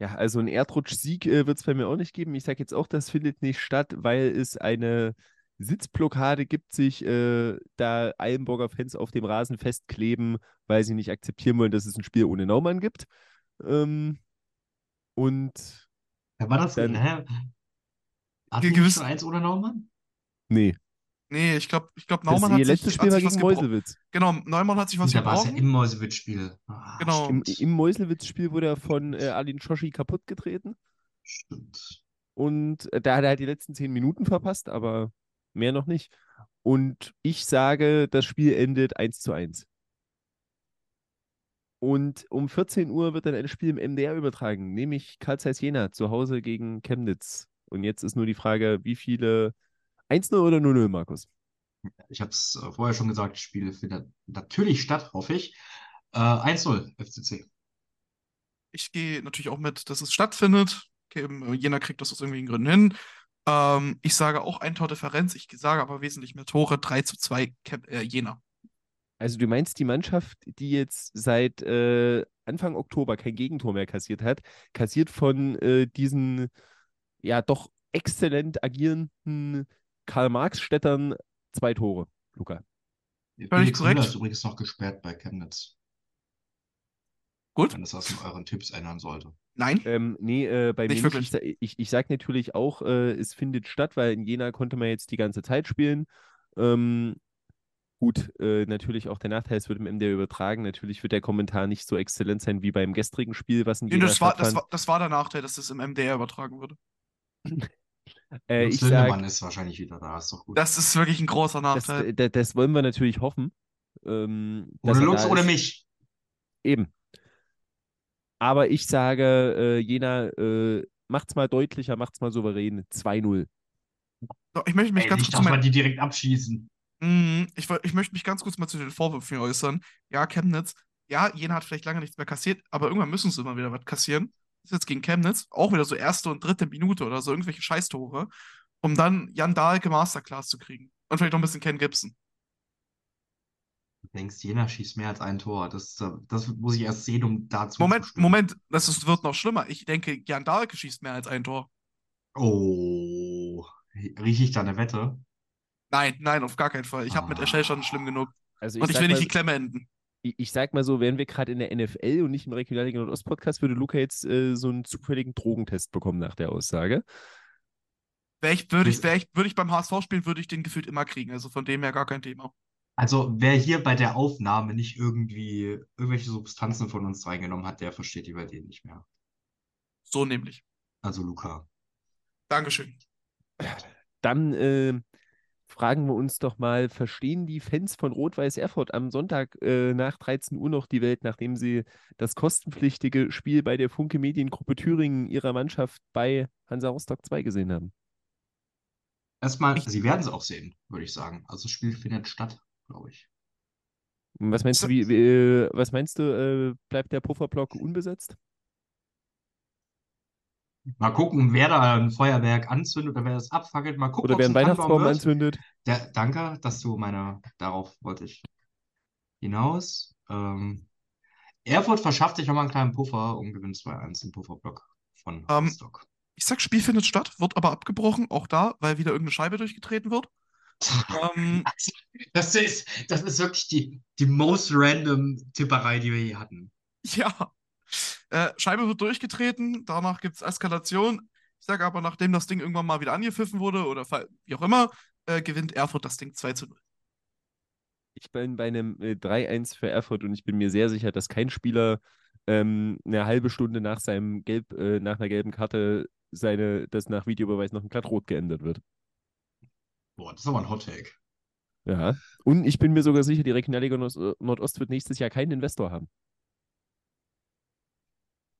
Ja, also einen Erdrutsch-Sieg äh, wird es bei mir auch nicht geben. Ich sage jetzt auch, das findet nicht statt, weil es eine Sitzblockade gibt, sich äh, da Eilenburger Fans auf dem Rasen festkleben, weil sie nicht akzeptieren wollen, dass es ein Spiel ohne Naumann gibt. Ähm, und Ja, war das Dann- hä? Hat Ge- gewiss- schon eins ohne Naumann? nee, Nee, ich glaube, ich glaub, das Naumann ihr hat sich, letztes Spiel hat war sich was gegen gebrochen. Meuselwitz. Genau, Neumann hat sich was Da war es ja gebrochen. im Mäusewitz-Spiel. Ah, Genau. Im, stimmt. im Meuselwitz-Spiel wurde er von äh, Alin Schoshi kaputt getreten Stimmt. und äh, da hat er halt die letzten zehn Minuten verpasst, aber mehr noch nicht. Und ich sage, das Spiel endet 1 zu 1. Und um 14 Uhr wird dann ein Spiel im MDR übertragen, nämlich Karl Zeiss Jena zu Hause gegen Chemnitz. Und jetzt ist nur die Frage, wie viele 1-0 oder 0-0, Markus? Ich habe es äh, vorher schon gesagt, das Spiel findet natürlich statt, hoffe ich. Äh, 1-0 FCC. Ich gehe natürlich auch mit, dass es stattfindet. Okay, ähm, Jena kriegt das aus irgendwelchen Gründen hin. Ähm, ich sage auch ein Tordifferenz. Ich sage aber wesentlich mehr Tore. 3 zu 2 Cap äh, Jena. Also du meinst die Mannschaft, die jetzt seit äh, Anfang Oktober kein Gegentor mehr kassiert hat, kassiert von äh, diesen ja doch exzellent agierenden Karl-Marx-Städtern zwei Tore, Luca. Völlig korrekt. Ist übrigens noch gesperrt bei Chemnitz, Gut? wenn was in euren Tipps ändern sollte. Nein? Ähm, nee, äh, bei Nicht mir nicht. wirklich. Ich, sa- ich, ich sage natürlich auch, äh, es findet statt, weil in Jena konnte man jetzt die ganze Zeit spielen. Ähm, gut, äh, natürlich auch der Nachteil, es wird im MDR übertragen. Natürlich wird der Kommentar nicht so exzellent sein wie beim gestrigen Spiel, was in Nee, Jena das war, das, war, das war der Nachteil, dass es im MDR übertragen wurde. Äh, ich sag, ist wahrscheinlich wieder da, ist doch gut. Das ist wirklich ein großer Nachteil. das, das wollen wir natürlich hoffen. Ähm, Ohne oder ist. mich. Eben. Aber ich sage, äh, Jena, äh, macht's mal deutlicher, macht's mal souverän. 2-0. So, ich möchte mich Ey, ganz kurz wir die direkt abschießen. Mhm, Ich, ich möchte mich ganz kurz mal zu den Vorwürfen äußern. Ja, Chemnitz, ja, Jena hat vielleicht lange nichts mehr kassiert, aber irgendwann müssen sie immer wieder was kassieren. Ist jetzt gegen Chemnitz, auch wieder so erste und dritte Minute oder so, irgendwelche Scheißtore. um dann Jan Dahlke Masterclass zu kriegen. Und vielleicht noch ein bisschen Ken Gibson. Du denkst, Jena schießt mehr als ein Tor. Das, das muss ich erst sehen, um dazu Moment, zu. Moment, das ist, wird noch schlimmer. Ich denke, Jan Dahlke schießt mehr als ein Tor. Oh, rieche ich da eine Wette? Nein, nein, auf gar keinen Fall. Ich habe mit Ah. Eschel schon schlimm genug. Also Und ich will nicht mal, die Klemme enden. Ich, ich sag mal so, wären wir gerade in der NFL und nicht im Regionalliga Nordost-Podcast, würde Luca jetzt äh, so einen zufälligen Drogentest bekommen nach der Aussage. Wär ich, würde ich, Das- wär ich, würde ich beim HSV spielen, würde ich den gefühlt immer kriegen. Also von dem her gar kein Thema. Also, wer hier bei der Aufnahme nicht irgendwie irgendwelche Substanzen von uns reingenommen hat, der versteht die Welt eh nicht mehr. So nämlich. Also, Luca. Dankeschön. Dann äh, fragen wir uns doch mal, verstehen die Fans von Rot-Weiß Erfurt am Sonntag äh, nach 13 Uhr noch die Welt, nachdem sie das kostenpflichtige Spiel bei der Funke Mediengruppe Thüringen ihrer Mannschaft bei Hansa Rostock 2 gesehen haben? Erstmal, Sie werden es auch sehen, würde ich sagen. Also, das Spiel findet statt, glaube ich. Was meinst du, wie, wie, äh, was meinst du, äh, bleibt der Pufferblock unbesetzt? Mal gucken, wer da ein Feuerwerk anzündet oder wer das abfackelt. Mal gucken, Oder ob wer einen Weihnachtsbaum anzündet? Der, danke, dass du meine, darauf wollte ich hinaus. Ähm, Erfurt verschafft sich nochmal einen kleinen Puffer und gewinnt 2-1 im Pufferblock von Ähm, Rostock. Ich sag, Spiel findet statt, wird aber abgebrochen, auch da, weil wieder irgendeine Scheibe durchgetreten wird. Ähm, das ist, das ist wirklich die, die most random Tipperei, die wir je hatten. ja. Äh, Scheibe wird durchgetreten, danach gibt es Eskalation. Ich sage aber, nachdem das Ding irgendwann mal wieder angepfiffen wurde oder wie auch immer, äh, gewinnt Erfurt das Ding 2 zu 0. Ich bin bei einem äh, 3-1 für Erfurt und ich bin mir sehr sicher, dass kein Spieler ähm, eine halbe Stunde nach seinem Gelb, äh, nach einer gelben Karte seine, das nach Videobeweis noch ein glatt rot geändert wird. Boah, das ist aber ein Hot Take. Ja. Und ich bin mir sogar sicher, die Regionalliga Nord- Nordost wird nächstes Jahr keinen Investor haben.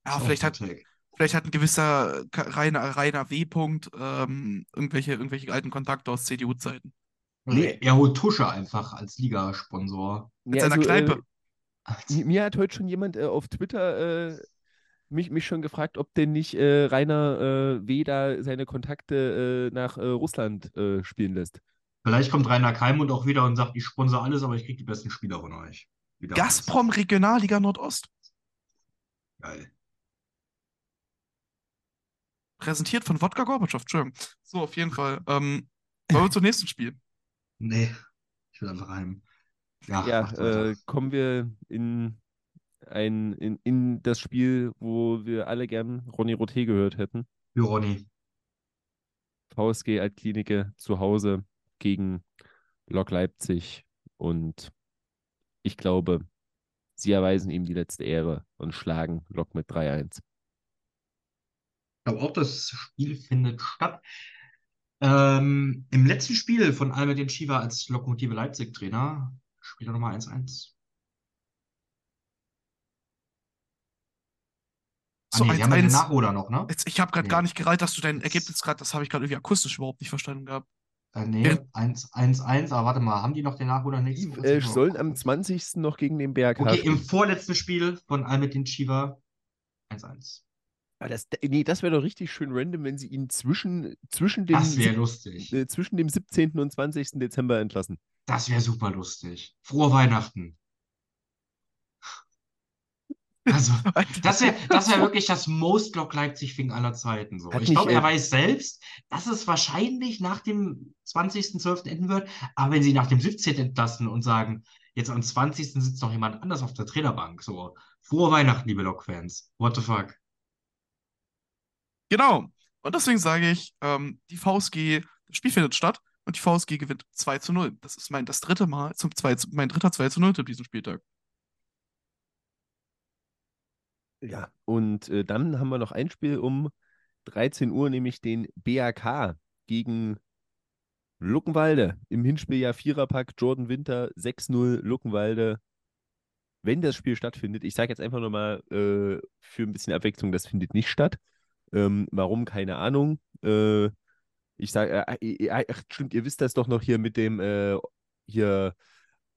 Ja, vielleicht hat, vielleicht hat ein gewisser Rainer, Rainer W. Punkt, ähm, irgendwelche, irgendwelche alten Kontakte aus CDU-Zeiten. Nee. Er holt Tusche einfach als Ligasponsor. Mit Ja, seiner also, äh, Kneipe. Mi- Mir hat heute schon jemand äh, auf Twitter äh, mich, mich schon gefragt, ob denn nicht äh, Rainer äh, W. da seine Kontakte äh, nach äh, Russland äh, spielen lässt. Vielleicht kommt Rainer Keimund auch wieder und sagt, ich sponsor alles, aber ich kriege die besten Spieler von euch. Wie damals. Gazprom Regionalliga Nordost. Geil. Präsentiert von Wodka Gorbatschow. Entschuldigung. So, auf jeden Fall. Ähm, wollen wir zum nächsten Spiel? Nee, ich will einfach heim. Ja, Ja, äh, kommen wir in, ein, in, in das Spiel, wo wir alle gern Ronny Roté gehört hätten. Für Ronny. VSG Altklinike zu Hause gegen Lok Leipzig. Und ich glaube, sie erweisen ihm die letzte Ehre und schlagen Lok mit 3-1. Ich glaube auch, das Spiel findet statt. Ähm, Im letzten Spiel von Almedin Shiva als Lokomotive Leipzig-Trainer spielt er nochmal 1-1. Ah, So, nee, die haben ja den 1-1. Nachholer noch, ne? Jetzt, ich habe gerade Nee. gar nicht gereiht, dass du dein Ergebnis gerade, das habe ich gerade irgendwie akustisch überhaupt nicht verstanden gehabt. Äh, nee, Während- 1-1, aber warte mal, haben die noch den Nachholer nächste Die äh, sollen am gucken. 20. noch gegen den BRK Okay, im spielen. vorletzten Spiel von Almedin Shiva 1-1. Aber das, nee, das wäre doch richtig schön random, wenn sie ihn zwischen, zwischen, dem, Das lustig. äh, zwischen dem 17. und 20. Dezember entlassen. Das wäre super lustig. Frohe Weihnachten. Also, das wäre das wär wirklich das Most Block Leipzig-Thing aller Zeiten. So. Hat Ich glaube, er weiß selbst, dass es wahrscheinlich nach dem 20.12. enden wird. Aber wenn sie nach dem 17. entlassen und sagen, jetzt am 20. sitzt noch jemand anders auf der Trainerbank, so, frohe Weihnachten, liebe Lok-Fans. What the fuck? Genau. Und deswegen sage ich, ähm, die VSG, das Spiel findet statt und die VSG gewinnt 2 zu 0. Das ist mein das dritte Mal zum 2 zu, mein dritter 2 zu 0 Tipp diesen Spieltag. Ja. Und äh, dann haben wir noch ein Spiel um 13 Uhr, nämlich den BAK gegen Luckenwalde. Im Hinspiel ja Viererpack, Jordan Winter 6-0, Luckenwalde. Wenn das Spiel stattfindet, ich sage jetzt einfach nochmal äh, für ein bisschen Abwechslung, das findet nicht statt. Ähm, warum, keine Ahnung. Äh, ich sage, äh, äh, äh, ach, stimmt, ihr wisst das doch noch hier mit dem äh, hier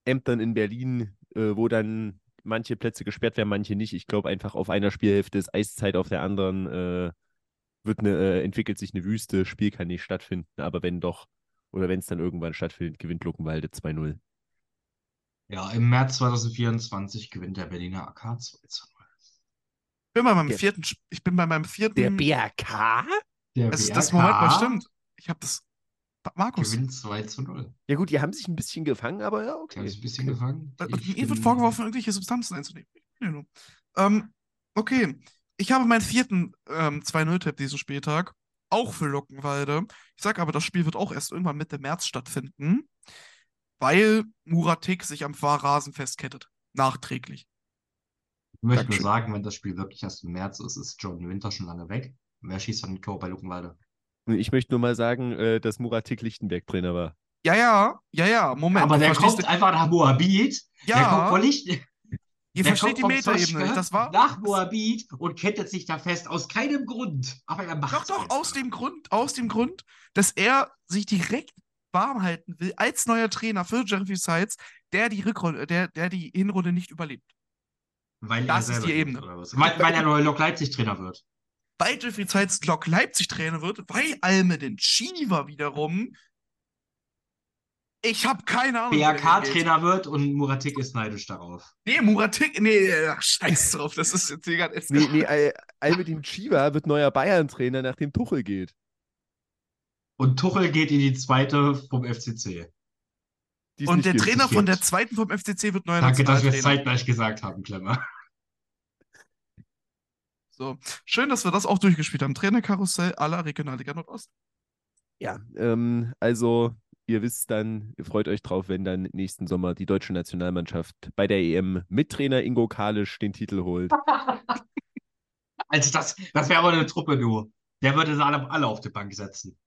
Ämtern in Berlin, äh, wo dann manche Plätze gesperrt werden, manche nicht. Ich glaube einfach auf einer Spielhälfte ist Eiszeit, auf der anderen äh, wird eine, äh, entwickelt sich eine Wüste, Spiel kann nicht stattfinden, aber wenn doch, oder wenn es dann irgendwann stattfindet, gewinnt Luckenwalde 2-0. Ja, im März 2024 gewinnt der Berliner AK 2 zu 0. Ich bin bei meinem Der- vierten, ich bin bei meinem vierten. Der BRK? Der es ist das BRK Moment mal stimmt. Ich habe das. Markus, gewinnt 2 zu 0. Ja gut, die haben sich ein bisschen gefangen, aber ja, Die okay. haben sich ein bisschen gefangen. äh, Ich Ihnen wird vorgeworfen, irgendwelche Substanzen einzunehmen. Ähm, okay. Ich habe meinen vierten ähm, 2-0-Tipp diesen Spieltag. Auch für Luckenwalde. Ich sage aber, das Spiel wird auch erst irgendwann Mitte März stattfinden, weil Muratik sich am Fahrrasen festkettet. Nachträglich. Ich möchte nur sagen, wenn das Spiel wirklich erst im März ist, ist Jordan Winter schon lange weg. Wer schießt dann den Tor bei Luckenwalde? Ich möchte nur mal sagen, äh, dass Muratik Lichtenberg Trainer war. Ja, ja, ja, ja, Moment. Aber du der kommt einfach nach Moabit. Der kommt Ja, von Licht, ihr der versteht kommt die vom Metaebene Das war. nach Moabit und kettet sich da fest. Aus keinem Grund. Aber er macht Doch, doch, aus dem Grund, aus dem Grund, dass er sich direkt warm halten will als neuer Trainer für Jeremy Sides, der die Rückrunde, der, der die Hinrunde nicht überlebt. Weil Das er ist die Ebene. Oder was? Weil, weil er neue Lok Leipzig Trainer wird. Weil Jeffrey Sides Lok Leipzig Trainer wird, weil Almeden Chiva wiederum. Ich habe keine Ahnung. BRK-Trainer wird und Muratik ist neidisch darauf. Nee, Muratik, nee, ach, scheiß drauf, das ist jetzt egal. Jetzt, Nee, nee, Al- Albedin Chiva wird neuer Bayern-Trainer, nachdem Tuchel geht. Und Tuchel geht in die zweite vom FCC. Und der Trainer von der zweiten vom FCC wird neuer Danke, dass wir es zeitgleich gesagt haben, Klemmer. So, schön, dass wir das auch durchgespielt haben. Trainerkarussell aller Regionalliga Nordost. Ja, ähm, also ihr wisst dann, ihr freut euch drauf, wenn dann nächsten Sommer die deutsche Nationalmannschaft bei der EM mit Trainer Ingo Kalisch den Titel holt. Also das, das wäre aber eine Truppe, du. Der würde sie alle, alle auf die Bank setzen.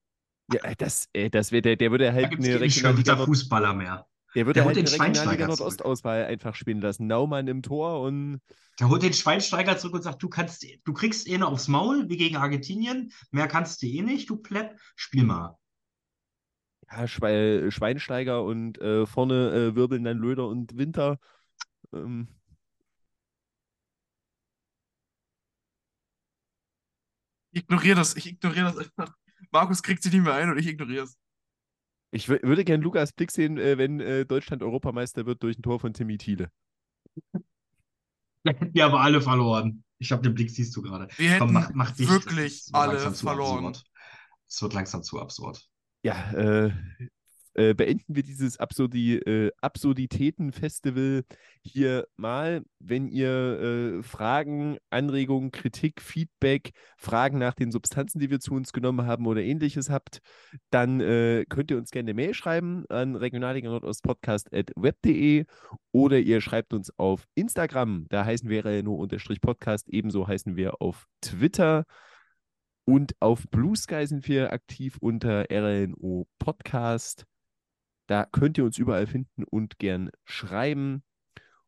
Ja, äh, das, äh, das wäre der, der würde Da halt gibt es eine keine Regionalliga, Fußballer mehr. Der würde Der halt holt den Regionalliga Schweinsteiger Nordostauswahl einfach spielen lassen. Naumann im Tor und Der holt den Schweinsteiger zurück und sagt, du kannst, du kriegst eh noch aufs Maul, wie gegen Argentinien. Mehr kannst du eh nicht, du Plepp. Spiel mal. ja, Schwe Schweinsteiger und äh, vorne äh, wirbeln dann Löder und Winter. Ähm, Ich ignoriere das, ich ignoriere das einfach. Markus kriegt sie nicht mehr ein und ich ignoriere es. Ich wür- würde gern Lukas Blick sehen, äh, wenn äh, Deutschland Europameister wird durch ein Tor von Timmy Thiele. Da hätten wir aber alle verloren. Ich glaube, den Blick siehst du gerade. Wir hätten Komm, mach, mach dicht. wirklich alle langsam zu verloren. absurd. Es wird langsam zu absurd. Ja, äh, äh, beenden wir dieses Absurdi äh, Absurditäten-Festival hier mal. Wenn ihr äh, Fragen, Anregungen, Kritik, Feedback, Fragen nach den Substanzen, die wir zu uns genommen haben oder ähnliches habt, dann äh, könnt ihr uns gerne eine Mail schreiben an regionalliga web.de oder ihr schreibt uns auf Instagram. Da heißen wir rno-podcast. Ebenso heißen wir auf Twitter. Und auf Blue Sky sind wir aktiv unter RLNO Podcast. Da könnt ihr uns überall finden und gern schreiben.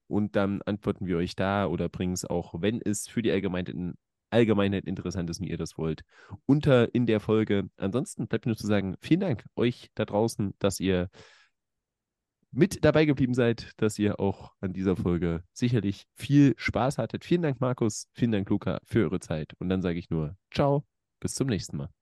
Und dann antworten wir euch da oder bringen es auch, wenn es für die Allgemeinheit, Allgemeinheit interessant ist, wie ihr das wollt, unter in der Folge. Ansonsten bleibt nur zu sagen, vielen Dank euch da draußen, dass ihr mit dabei geblieben seid, dass ihr auch an dieser Folge sicherlich viel Spaß hattet. Vielen Dank, Markus. Vielen Dank, Luca, für eure Zeit. Und dann sage ich nur, ciao. Bis zum nächsten Mal.